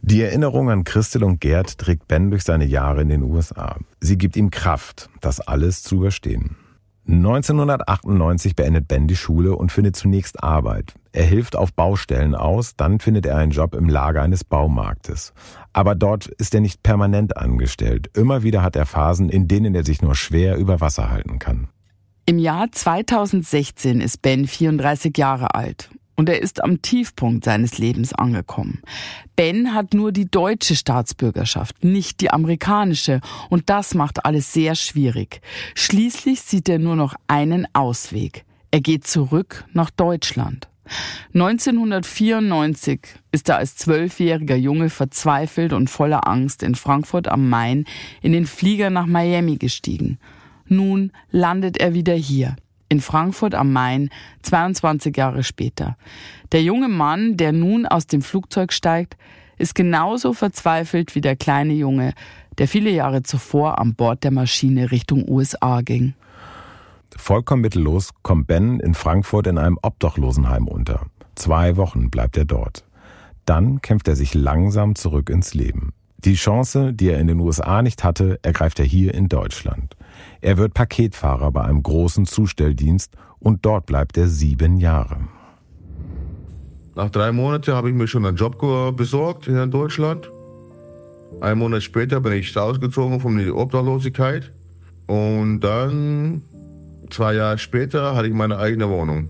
Die Erinnerung an Christel und Gerd trägt Ben durch seine Jahre in den USA. Sie gibt ihm Kraft, das alles zu überstehen. 1998 beendet Ben die Schule und findet zunächst Arbeit. Er hilft auf Baustellen aus, dann findet er einen Job im Lager eines Baumarktes. Aber dort ist er nicht permanent angestellt. Immer wieder hat er Phasen, in denen er sich nur schwer über Wasser halten kann. Im Jahr 2016 ist Ben 34 Jahre alt und er ist am Tiefpunkt seines Lebens angekommen. Ben hat nur die deutsche Staatsbürgerschaft, nicht die amerikanische, und das macht alles sehr schwierig. Schließlich sieht er nur noch einen Ausweg. Er geht zurück nach Deutschland. 1994 ist er als zwölfjähriger Junge verzweifelt und voller Angst in Frankfurt am Main in den Flieger nach Miami gestiegen. Nun landet er wieder hier in Frankfurt am Main 22 Jahre später. Der junge Mann, der nun aus dem Flugzeug steigt, ist genauso verzweifelt wie der kleine Junge, der viele Jahre zuvor an Bord der Maschine Richtung USA ging. Vollkommen mittellos kommt Ben in Frankfurt in einem Obdachlosenheim unter. Zwei Wochen bleibt er dort. Dann kämpft er sich langsam zurück ins Leben. Die Chance, die er in den USA nicht hatte, ergreift er hier in Deutschland. Er wird Paketfahrer bei einem großen Zustelldienst und dort bleibt er sieben Jahre. Nach drei Monaten habe ich mir schon einen Job besorgt in Deutschland. Ein Monat später bin ich ausgezogen von der Obdachlosigkeit. Und dann, zwei Jahre später, hatte ich meine eigene Wohnung.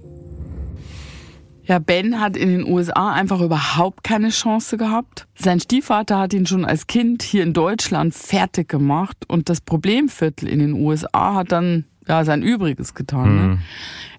Ja, Ben hat in den USA einfach überhaupt keine Chance gehabt. Sein Stiefvater hat ihn schon als Kind hier in Deutschland fertig gemacht und das Problemviertel in den USA hat dann ja sein Übriges getan. Ne? Mhm. Ne?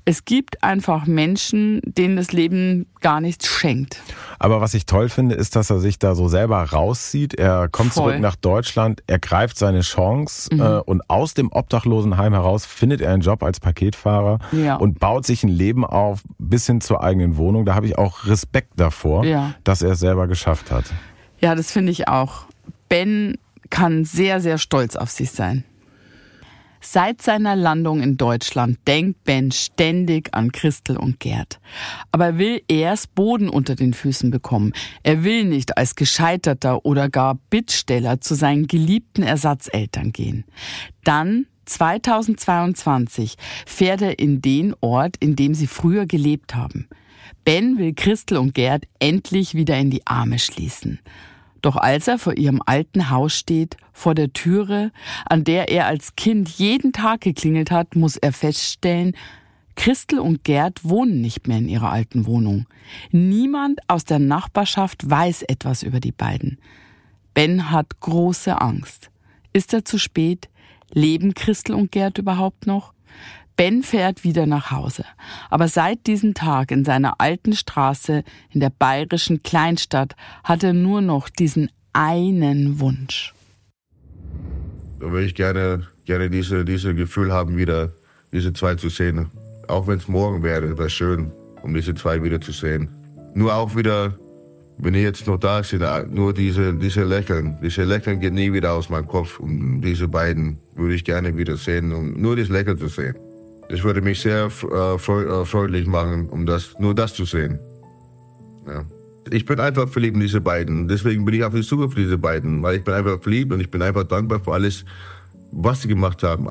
Es gibt einfach Menschen, denen das Leben gar nichts schenkt. Aber was ich toll finde, ist, dass er sich da so selber rauszieht. Er kommt Voll. zurück nach Deutschland, er greift seine Chance mhm. äh, und aus dem Obdachlosenheim heraus findet er einen Job als Paketfahrer ja. und baut sich ein Leben auf bis hin zur eigenen Wohnung. Da habe ich auch Respekt davor, ja. dass er es selber geschafft hat. Ja, das finde ich auch. Ben kann sehr, sehr stolz auf sich sein. Seit seiner Landung in Deutschland denkt Ben ständig an Christel und Gerd. Aber er will erst Boden unter den Füßen bekommen. Er will nicht als Gescheiterter oder gar Bittsteller zu seinen geliebten Ersatzeltern gehen. Dann 2022 fährt er in den Ort, in dem sie früher gelebt haben. Ben will Christel und Gerd endlich wieder in die Arme schließen. Doch als er vor ihrem alten Haus steht, vor der Türe, an der er als Kind jeden Tag geklingelt hat, muss er feststellen, Christel und Gerd wohnen nicht mehr in ihrer alten Wohnung. Niemand aus der Nachbarschaft weiß etwas über die beiden. Ben hat große Angst. Ist er zu spät? Leben Christel und Gerd überhaupt noch? Ben fährt wieder nach Hause. Aber seit diesem Tag in seiner alten Straße in der bayerischen Kleinstadt hat er nur noch diesen einen Wunsch. Da würde ich gerne, gerne diese, diese Gefühl haben, wieder diese zwei zu sehen. Auch wenn es morgen wäre, wäre schön, um diese zwei wieder zu sehen. Nur auch wieder, wenn ich jetzt noch da sind, nur diese, diese Lächeln. Diese Lächeln geht nie wieder aus meinem Kopf. Und diese beiden würde ich gerne wieder sehen, um nur das Lächeln zu sehen. Das würde mich sehr äh, äh, freundlich machen, um das, nur das zu sehen. Ja. Ich bin einfach verliebt in diese beiden. Deswegen bin ich auf der Suche für diese beiden, weil ich bin einfach verliebt und ich bin einfach dankbar für alles, was sie gemacht haben.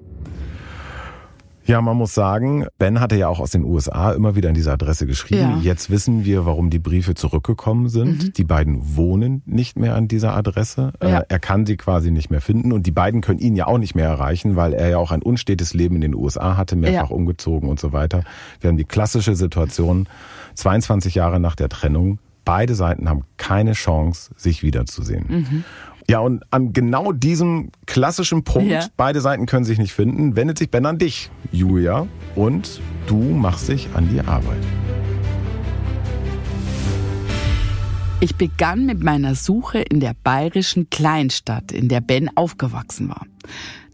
Ja, man muss sagen, Ben hatte ja auch aus den USA immer wieder an diese Adresse geschrieben. Ja. Jetzt wissen wir, warum die Briefe zurückgekommen sind. Mhm. Die beiden wohnen nicht mehr an dieser Adresse. Ja. Äh, er kann sie quasi nicht mehr finden und die beiden können ihn ja auch nicht mehr erreichen, weil er ja auch ein unstetes Leben in den USA hatte, mehrfach ja. umgezogen und so weiter. Wir haben die klassische Situation, 22 Jahre nach der Trennung, beide Seiten haben keine Chance, sich wiederzusehen. Mhm. Ja, und an genau diesem klassischen Punkt, ja. beide Seiten können sich nicht finden, wendet sich Ben an dich, Julia, und du machst dich an die Arbeit. Ich begann mit meiner Suche in der bayerischen Kleinstadt, in der Ben aufgewachsen war.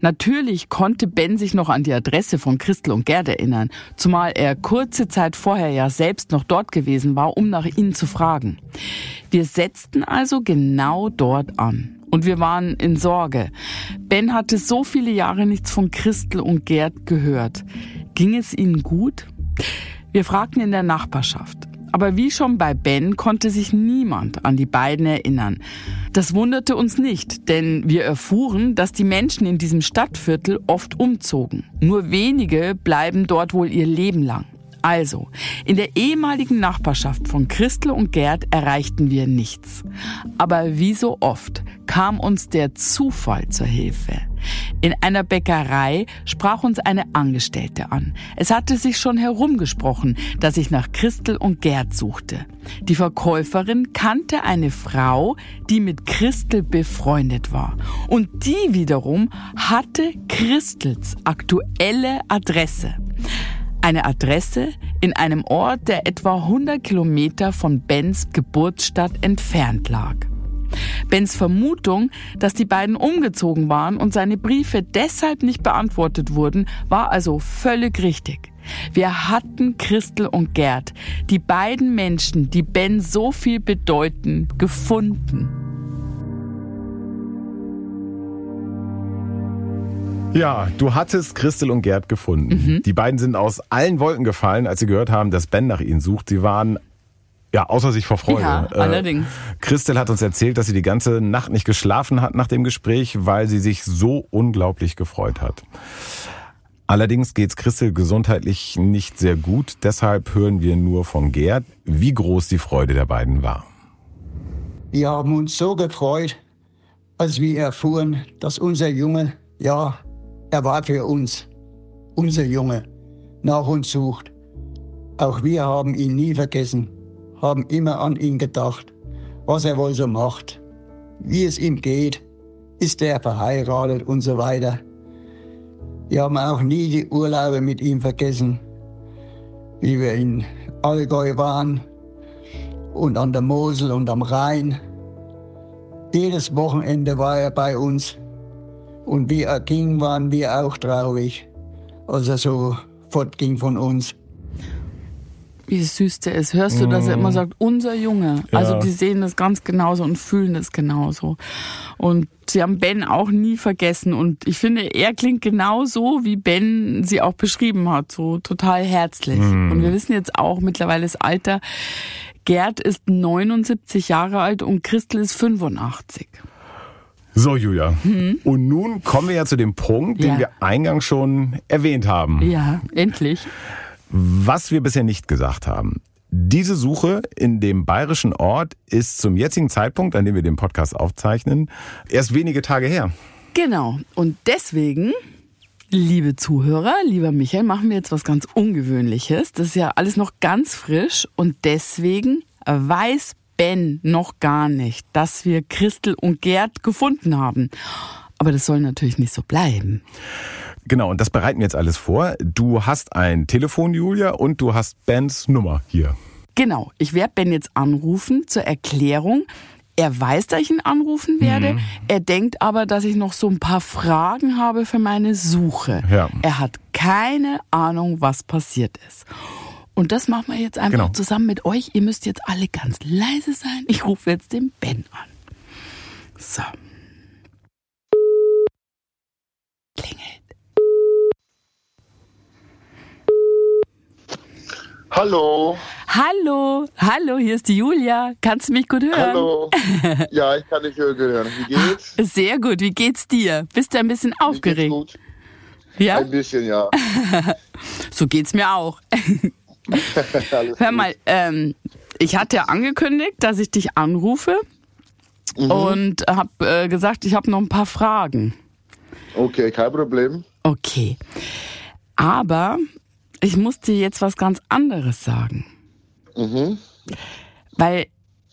Natürlich konnte Ben sich noch an die Adresse von Christel und Gerd erinnern, zumal er kurze Zeit vorher ja selbst noch dort gewesen war, um nach ihnen zu fragen. Wir setzten also genau dort an und wir waren in Sorge. Ben hatte so viele Jahre nichts von Christel und Gerd gehört. Ging es ihnen gut? Wir fragten in der Nachbarschaft. Aber wie schon bei Ben konnte sich niemand an die beiden erinnern. Das wunderte uns nicht, denn wir erfuhren, dass die Menschen in diesem Stadtviertel oft umzogen. Nur wenige bleiben dort wohl ihr Leben lang. Also, in der ehemaligen Nachbarschaft von Christel und Gerd erreichten wir nichts. Aber wie so oft kam uns der Zufall zur Hilfe. In einer Bäckerei sprach uns eine Angestellte an. Es hatte sich schon herumgesprochen, dass ich nach Christel und Gerd suchte. Die Verkäuferin kannte eine Frau, die mit Christel befreundet war. Und die wiederum hatte Christels aktuelle Adresse. Eine Adresse in einem Ort, der etwa 100 Kilometer von Bens Geburtsstadt entfernt lag. Bens Vermutung, dass die beiden umgezogen waren und seine Briefe deshalb nicht beantwortet wurden, war also völlig richtig. Wir hatten Christel und Gerd, die beiden Menschen, die Ben so viel bedeuten, gefunden. Ja, du hattest Christel und Gerd gefunden. Mhm. Die beiden sind aus allen Wolken gefallen, als sie gehört haben, dass Ben nach ihnen sucht. Sie waren ja, außer sich vor Freude. Ja, äh, allerdings. Christel hat uns erzählt, dass sie die ganze Nacht nicht geschlafen hat nach dem Gespräch, weil sie sich so unglaublich gefreut hat. Allerdings geht's Christel gesundheitlich nicht sehr gut. Deshalb hören wir nur von Gerd, wie groß die Freude der beiden war. Wir haben uns so gefreut, als wir erfuhren, dass unser Junge, ja, er war für uns, unser Junge, nach uns sucht. Auch wir haben ihn nie vergessen, haben immer an ihn gedacht, was er wohl so macht, wie es ihm geht, ist er verheiratet und so weiter. Wir haben auch nie die Urlaube mit ihm vergessen, wie wir in Allgäu waren und an der Mosel und am Rhein. Jedes Wochenende war er bei uns und wie er ging, waren wir auch traurig, als er so fortging von uns. Wie süß der ist. Hörst du, dass er immer mm. sagt, unser Junge. Ja. Also die sehen das ganz genauso und fühlen das genauso. Und sie haben Ben auch nie vergessen. Und ich finde, er klingt genauso, wie Ben sie auch beschrieben hat. So total herzlich. Mhm. Und wir wissen jetzt auch mittlerweile das Alter. Gerd ist 79 Jahre alt und Christel ist 85. So, Julia. Mhm. Und nun kommen wir ja zu dem Punkt, den ja. wir eingangs schon erwähnt haben. Ja, endlich. Was wir bisher nicht gesagt haben. Diese Suche in dem bayerischen Ort ist zum jetzigen Zeitpunkt, an dem wir den Podcast aufzeichnen, erst wenige Tage her. Genau. Und deswegen, liebe Zuhörer, lieber Michael, machen wir jetzt was ganz Ungewöhnliches. Das ist ja alles noch ganz frisch und deswegen weiß Ben noch gar nicht, dass wir Christel und Gerd gefunden haben. Aber das soll natürlich nicht so bleiben. Genau, und das bereiten wir jetzt alles vor. Du hast ein Telefon, Julia, und du hast Bens Nummer hier. Genau, ich werde Ben jetzt anrufen zur Erklärung. Er weiß, dass ich ihn anrufen werde. Mhm. Er denkt aber, dass ich noch so ein paar Fragen habe für meine Suche. Ja. Er hat keine Ahnung, was passiert ist. Und das machen wir jetzt einfach genau. zusammen mit euch. Ihr müsst jetzt alle ganz leise sein. Ich rufe jetzt den Ben an. So. Klingelt. Hallo. Hallo. Hallo, hier ist die Julia. Kannst du mich gut hören? Hallo. Ja, ich kann dich gut hören. Wie geht's? Sehr gut. Wie geht's dir? Bist du ein bisschen aufgeregt? Mir geht's gut. Ja? Ein bisschen, ja. so geht's mir auch. Hör mal, ähm, ich hatte angekündigt, dass ich dich anrufe mhm. und habe äh, gesagt, ich habe noch ein paar Fragen. Okay, kein Problem. Okay. Aber ich muss dir jetzt was ganz anderes sagen. Mhm. Weil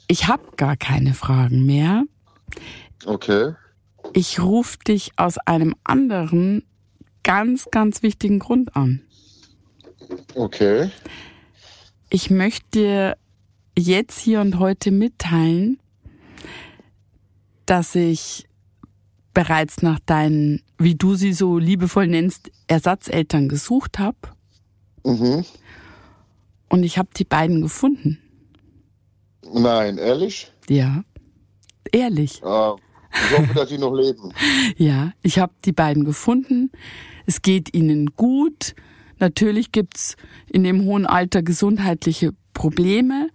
ich habe gar keine Fragen mehr. Okay. Ich rufe dich aus einem anderen, ganz, ganz wichtigen Grund an. Okay. Ich möchte dir jetzt hier und heute mitteilen, dass ich bereits nach deinen, wie du sie so liebevoll nennst, Ersatzeltern gesucht habe. Mhm. Und ich habe die beiden gefunden. Nein, ehrlich? Ja, ehrlich. Ah, Ich hoffe, dass sie noch leben. Ja, ich habe die beiden gefunden. Es geht ihnen gut. Natürlich gibt's in dem hohen Alter gesundheitliche Probleme,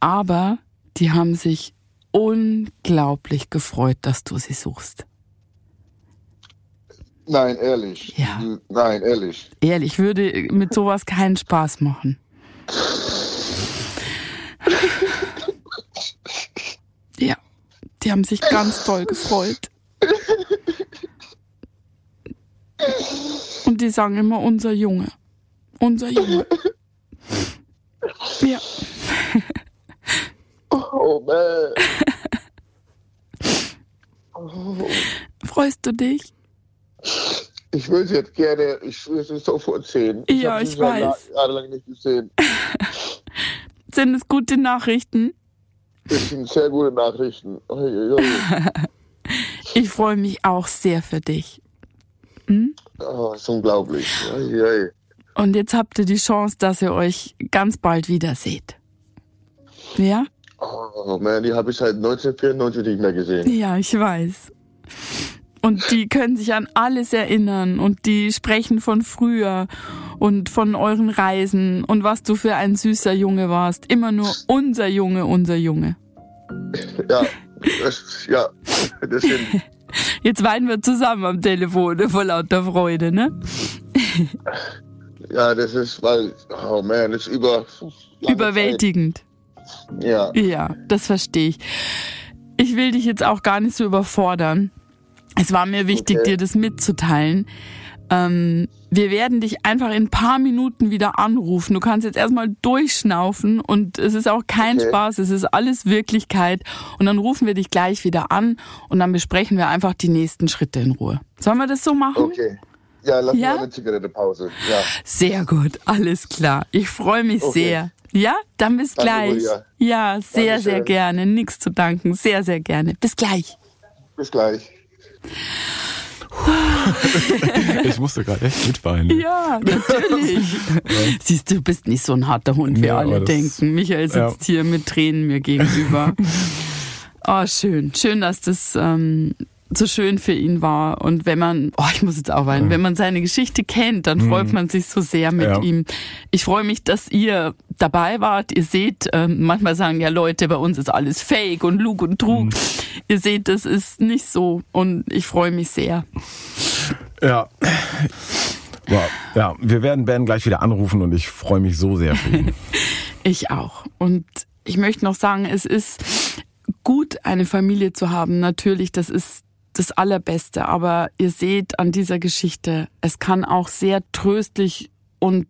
aber die haben sich unglaublich gefreut, dass du sie suchst. Nein, ehrlich. Ja. Nein, ehrlich. Ehrlich, würde mit sowas keinen Spaß machen. Ja, die haben sich ganz toll gefreut. Und die sagen immer unser Junge. Unser Junge. Ja, Oh man. freust du dich? Ich will sie jetzt gerne, ich will sie sofort sehen. Ja, ich schon la- weiß. Jahrelang nicht gesehen. Sind es gute Nachrichten? Das sind sehr gute Nachrichten. Ich freue mich auch sehr für dich. Oh, ist unglaublich. Ui, ui. Und jetzt habt ihr die Chance, dass ihr euch ganz bald wieder seht. Ja? Oh man, die habe ich seit 1994 nicht mehr gesehen. Ja, ich weiß. Und die können sich an alles erinnern und die sprechen von früher und von euren Reisen und was du für ein süßer Junge warst. Immer nur unser Junge, unser Junge. Ja, das, ja, das sind, Jetzt weinen wir zusammen am Telefon vor lauter Freude, ne? ja, das ist, weil, oh man, das ist über. Überwältigend. Zeit. Ja, Ja, das verstehe ich. Ich will dich jetzt auch gar nicht so überfordern. Es war mir wichtig, Okay. dir das mitzuteilen. Ähm, wir werden dich einfach in ein paar Minuten wieder anrufen. Du kannst jetzt erstmal durchschnaufen und es ist auch kein Okay. Spaß, es ist alles Wirklichkeit. Und dann rufen wir dich gleich wieder an und dann besprechen wir einfach die nächsten Schritte in Ruhe. Sollen wir das so machen? okay. Ja, lass Ja? mal eine Zigarettepause. Ja, Sehr gut, alles klar. Ich freue mich Okay. sehr. Ja, dann bis Danke, gleich. Julia. Ja, sehr, Dankeschön. sehr gerne. Nichts zu danken. Sehr, sehr gerne. Bis gleich. bis gleich. Ich musste gerade echt mitweinen. Ja, natürlich. Siehst du, du bist nicht so ein harter Hund, wie Ja, alle denken. Michael sitzt Ja. hier mit Tränen mir gegenüber. Oh, schön. Schön, dass das ähm, so schön für ihn war. Und wenn man, oh, ich muss jetzt auch weinen, wenn man seine Geschichte kennt, dann freut man sich so sehr mit Ja. ihm. Ich freue mich, dass ihr dabei wart. Ihr seht, ähm, manchmal sagen ja Leute, bei uns ist alles Fake und Lug und Trug. Ihr seht, das ist nicht so. Und ich freue mich sehr. Ja. Wow. Ja, wir werden Ben gleich wieder anrufen und ich freue mich so sehr für ihn. Ich auch. Und ich möchte noch sagen, es ist gut, eine Familie zu haben. Natürlich, das ist das Allerbeste. Aber ihr seht an dieser Geschichte, es kann auch sehr tröstlich und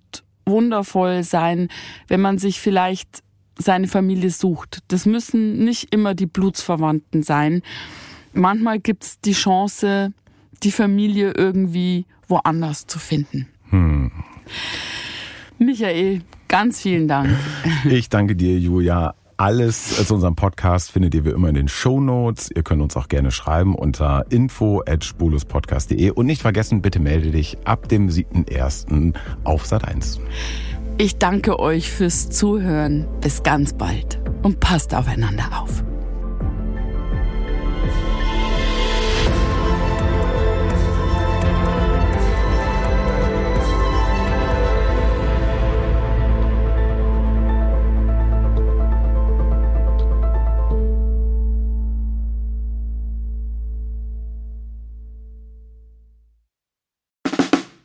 wundervoll sein, wenn man sich vielleicht seine Familie sucht. Das müssen nicht immer die Blutsverwandten sein. Manchmal gibt's die Chance, die Familie irgendwie woanders zu finden. Michael, ganz vielen Dank. Ich danke dir, Julia. Alles zu unserem Podcast findet ihr wie immer in den Show Notes. Ihr könnt uns auch gerne schreiben unter info@spuluspodcast.de und nicht vergessen, bitte melde dich ab dem 7.1. auf Sat 1. Ich danke euch fürs Zuhören. Bis ganz bald und passt aufeinander auf.